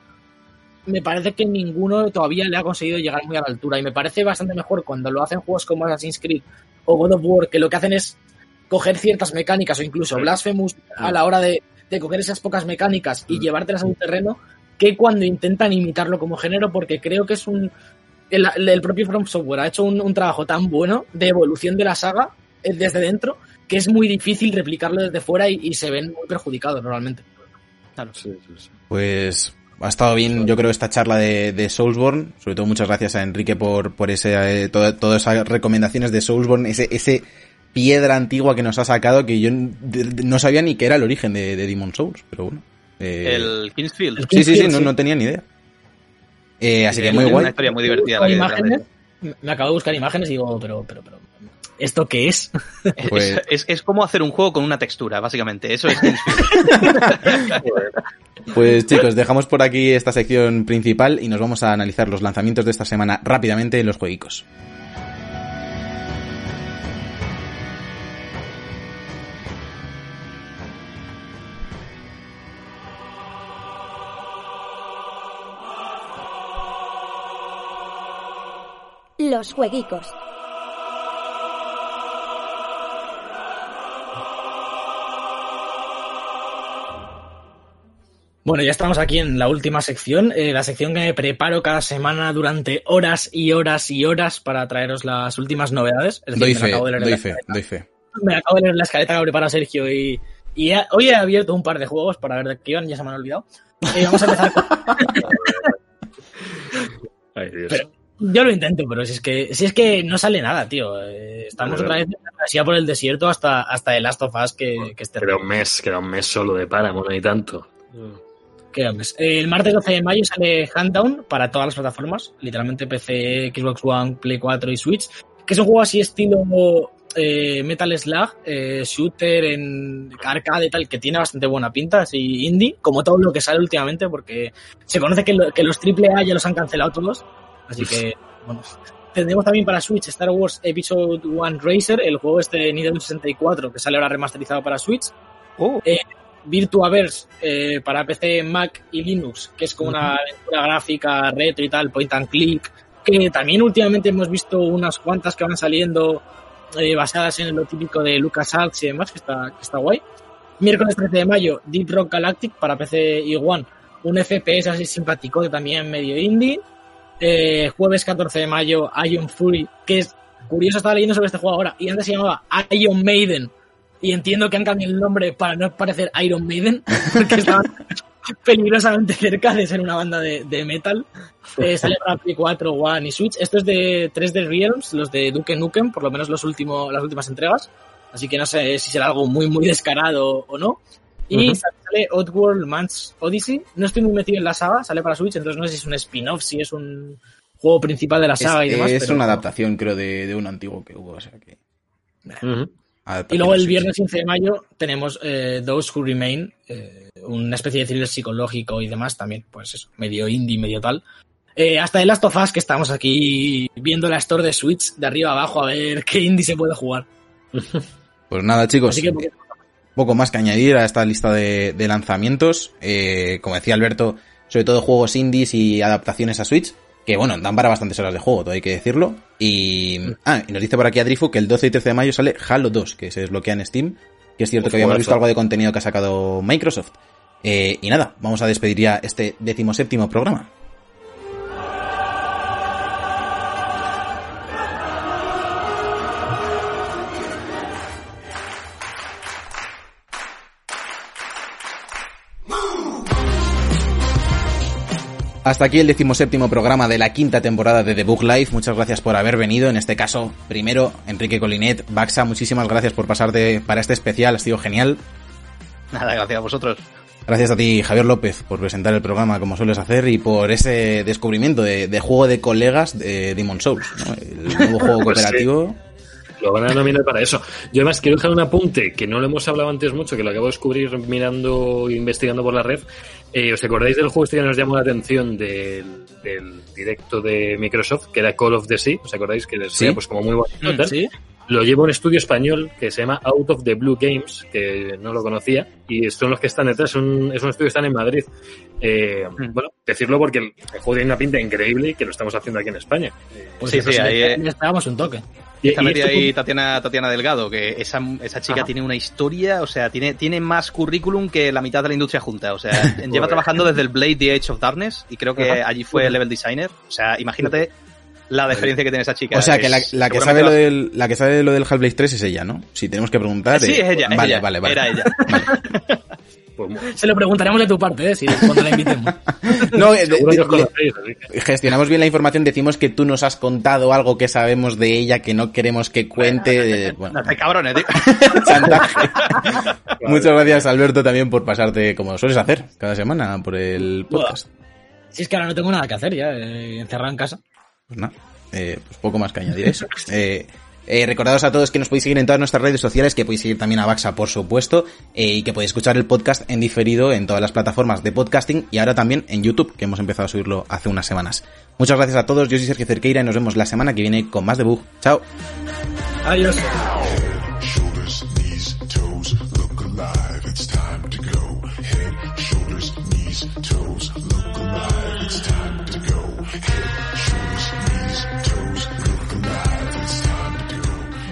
me parece que ninguno todavía le ha conseguido llegar muy a la altura. Y me parece bastante mejor cuando lo hacen juegos como Assassin's Creed o God of War, que lo que hacen es coger ciertas mecánicas o incluso Blasphemous a la hora de, de coger esas pocas mecánicas y llevártelas a un terreno que cuando intentan imitarlo como género, porque creo que es un. El, propio From Software ha hecho un, trabajo tan bueno de evolución de la saga eh, desde dentro que es muy difícil replicarlo desde fuera y, se ven muy perjudicados normalmente. Sí, sí, sí. Pues ha estado bien, yo creo, esta charla de, de Soulsborne. Sobre todo, muchas gracias a Enrique por, por ese, eh, todo- todas esas recomendaciones de Soulsborne, ese, ese piedra antigua que nos ha sacado que yo no sabía ni que era el origen de Demon Souls, pero bueno. Eh, El Kingsfield. Sí, sí, sí, no, no tenía ni idea. Eh, así que muy Una guay. historia muy divertida. La imágenes, me acabo de buscar imágenes y digo, pero, pero, pero, ¿esto qué es? Es, Pues- es, es como hacer un juego con una textura, básicamente. Eso es Kingsfield. Pues chicos, dejamos por aquí esta sección principal y nos vamos a analizar los lanzamientos de esta semana rápidamente en los jueguicos. Los jueguicos. Bueno, ya estamos aquí en la última sección, eh, la sección que me preparo cada semana durante horas y horas y horas para traeros las últimas novedades. Es decir, Doy me fe, acabo de leer doy la fe, escaleta. doy fe. Me acabo de leer la escaleta que ha preparado Sergio y, y he- hoy he abierto un par de juegos para ver de qué iban, ya se me han olvidado. Eh, vamos a empezar con... Ay, Dios. Pero- Yo lo intento, pero si es que, si es que no sale nada, tío. Eh, estamos otra vez en la travesía por el desierto hasta, hasta el Last of Us, que, que es Queda un mes, queda un mes solo de Paramount y tanto. ¿Qué hombres? Eh, El martes 12 de mayo sale Handdown para todas las plataformas, literalmente PC, Xbox One, Play 4 y Switch, que es un juego así estilo eh, Metal Slug, eh, shooter en arcade y tal, que tiene bastante buena pinta, así indie, como todo lo que sale últimamente, porque se conoce que, lo- que los AAA ya los han cancelado todos, así que, bueno. Tendremos también para Switch Star Wars Episode 1 Racer, el juego este de Nintendo 64 que sale ahora remasterizado para Switch. Oh, Virtuaverse eh, para PC, Mac y Linux, que es como una aventura gráfica retro y tal, point and click, que también últimamente hemos visto unas cuantas que van saliendo eh, basadas en lo típico de LucasArts y demás, que está, que está guay. Miércoles 13 de mayo, Deep Rock Galactic para PC y One, un FPS así simpático que también medio indie. Eh, jueves 14 de mayo, Ion Fury, que es curioso, estaba leyendo sobre este juego ahora, y antes se llamaba Iron Maiden, y entiendo que han cambiado el nombre para no parecer Iron Maiden, porque estaban peligrosamente cerca de ser una banda de, de metal. Eh, sale para Play 4, One y Switch. Esto es de 3D Realms, los de Duke Nukem, por lo menos los últimos, las últimas entregas. Así que no sé si será algo muy, muy descarado o no. Y Ujú. sale Oddworld Man's Odyssey. No estoy muy metido en la saga, sale para Switch, entonces no sé si es un spin-off, si es un juego principal de la Es, saga y demás. es pero- una adaptación, creo, de, de un antiguo que hubo. O sea que. Ujú. Y luego el viernes 15 de mayo tenemos eh, Those Who Remain, eh, una especie de thriller psicológico y demás también, pues eso, medio indie, medio tal. Eh, hasta el Last of Us, que estamos aquí viendo la store de Switch de arriba abajo a ver qué indie se puede jugar. Pues nada, chicos. Así que poco más que añadir a esta lista de, de lanzamientos. Eh, como decía Alberto, sobre todo juegos indies y adaptaciones a Switch, que bueno, dan para bastantes horas de juego, todo hay que decirlo. Y, ah, y nos dice por aquí Adrifu que el 12 y 13 de mayo sale Halo 2, que se desbloquea en Steam, que es cierto Uf, que habíamos visto algo de contenido que ha sacado Microsoft. Eh, y nada, vamos a despedir ya este decimoséptimo programa. Hasta aquí el decimoséptimo programa de la quinta temporada de The Book Life. Muchas gracias por haber venido. En este caso, primero, Enrique Colinet, Baxa, muchísimas gracias por pasarte para este especial. Ha sido genial. Nada, gracias a vosotros. Gracias a ti, Javier López, por presentar el programa como sueles hacer y por ese descubrimiento de, juego de colegas de Demon Souls, el nuevo juego pues cooperativo. Lo van a nominar para eso. Yo además quiero dejar un apunte que no lo hemos hablado antes mucho, que lo acabo de descubrir mirando, investigando por la red. Eh, ¿Os acordáis del juego este que nos llamó la atención del, directo de Microsoft, que era Call of the Sea? ¿Os acordáis que decía pues como muy bonito? ¿Sí? Lo lleva un estudio español que se llama Out of the Blue Games, que no lo conocía, y son los que están detrás. es un estudio que están en Madrid. Eh, mm. Bueno, decirlo porque el, juego tiene una pinta increíble y que lo estamos haciendo aquí en España. Pues sí, sí, ahí esperamos un toque. Y, está metida ahí Tatiana, Tatiana Delgado, que esa, esa chica tiene una historia, o sea, tiene, tiene más currículum que la mitad de la industria junta. O sea, lleva trabajando desde el Blade The Age of Darkness y creo que allí fue level designer. O sea, imagínate la diferencia que tiene esa chica. O sea, que la, la que sabe lo del, la que sabe lo del Half-Life 3 es ella, ¿no? Si tenemos que preguntar. Sí, es ella. Vale, ella. vale, vale. Era ella. Se lo preguntaremos de tu parte, ¿eh? Si cuando la invitemos. no, eh, gestionamos bien la información, decimos que tú nos has contado algo que sabemos de ella que no queremos que cuente. bueno, no te cabrones, tío. Chantaje. Muchas gracias, Alberto, también por pasarte, como sueles hacer, cada semana por el podcast. Si es que ahora no tengo nada que hacer ya, eh, encerrado en casa. Pues nada, eh, pues poco más que añadir eso. Eh, eh, recordados a todos que nos podéis seguir en todas nuestras redes sociales, que podéis seguir también a Baxa, por supuesto, eh, y que podéis escuchar el podcast en diferido en todas las plataformas de podcasting y ahora también en YouTube, que hemos empezado a subirlo hace unas semanas. Muchas gracias a todos, yo soy Sergio Cerqueira y nos vemos la semana que viene con más debug. Chao. Adiós.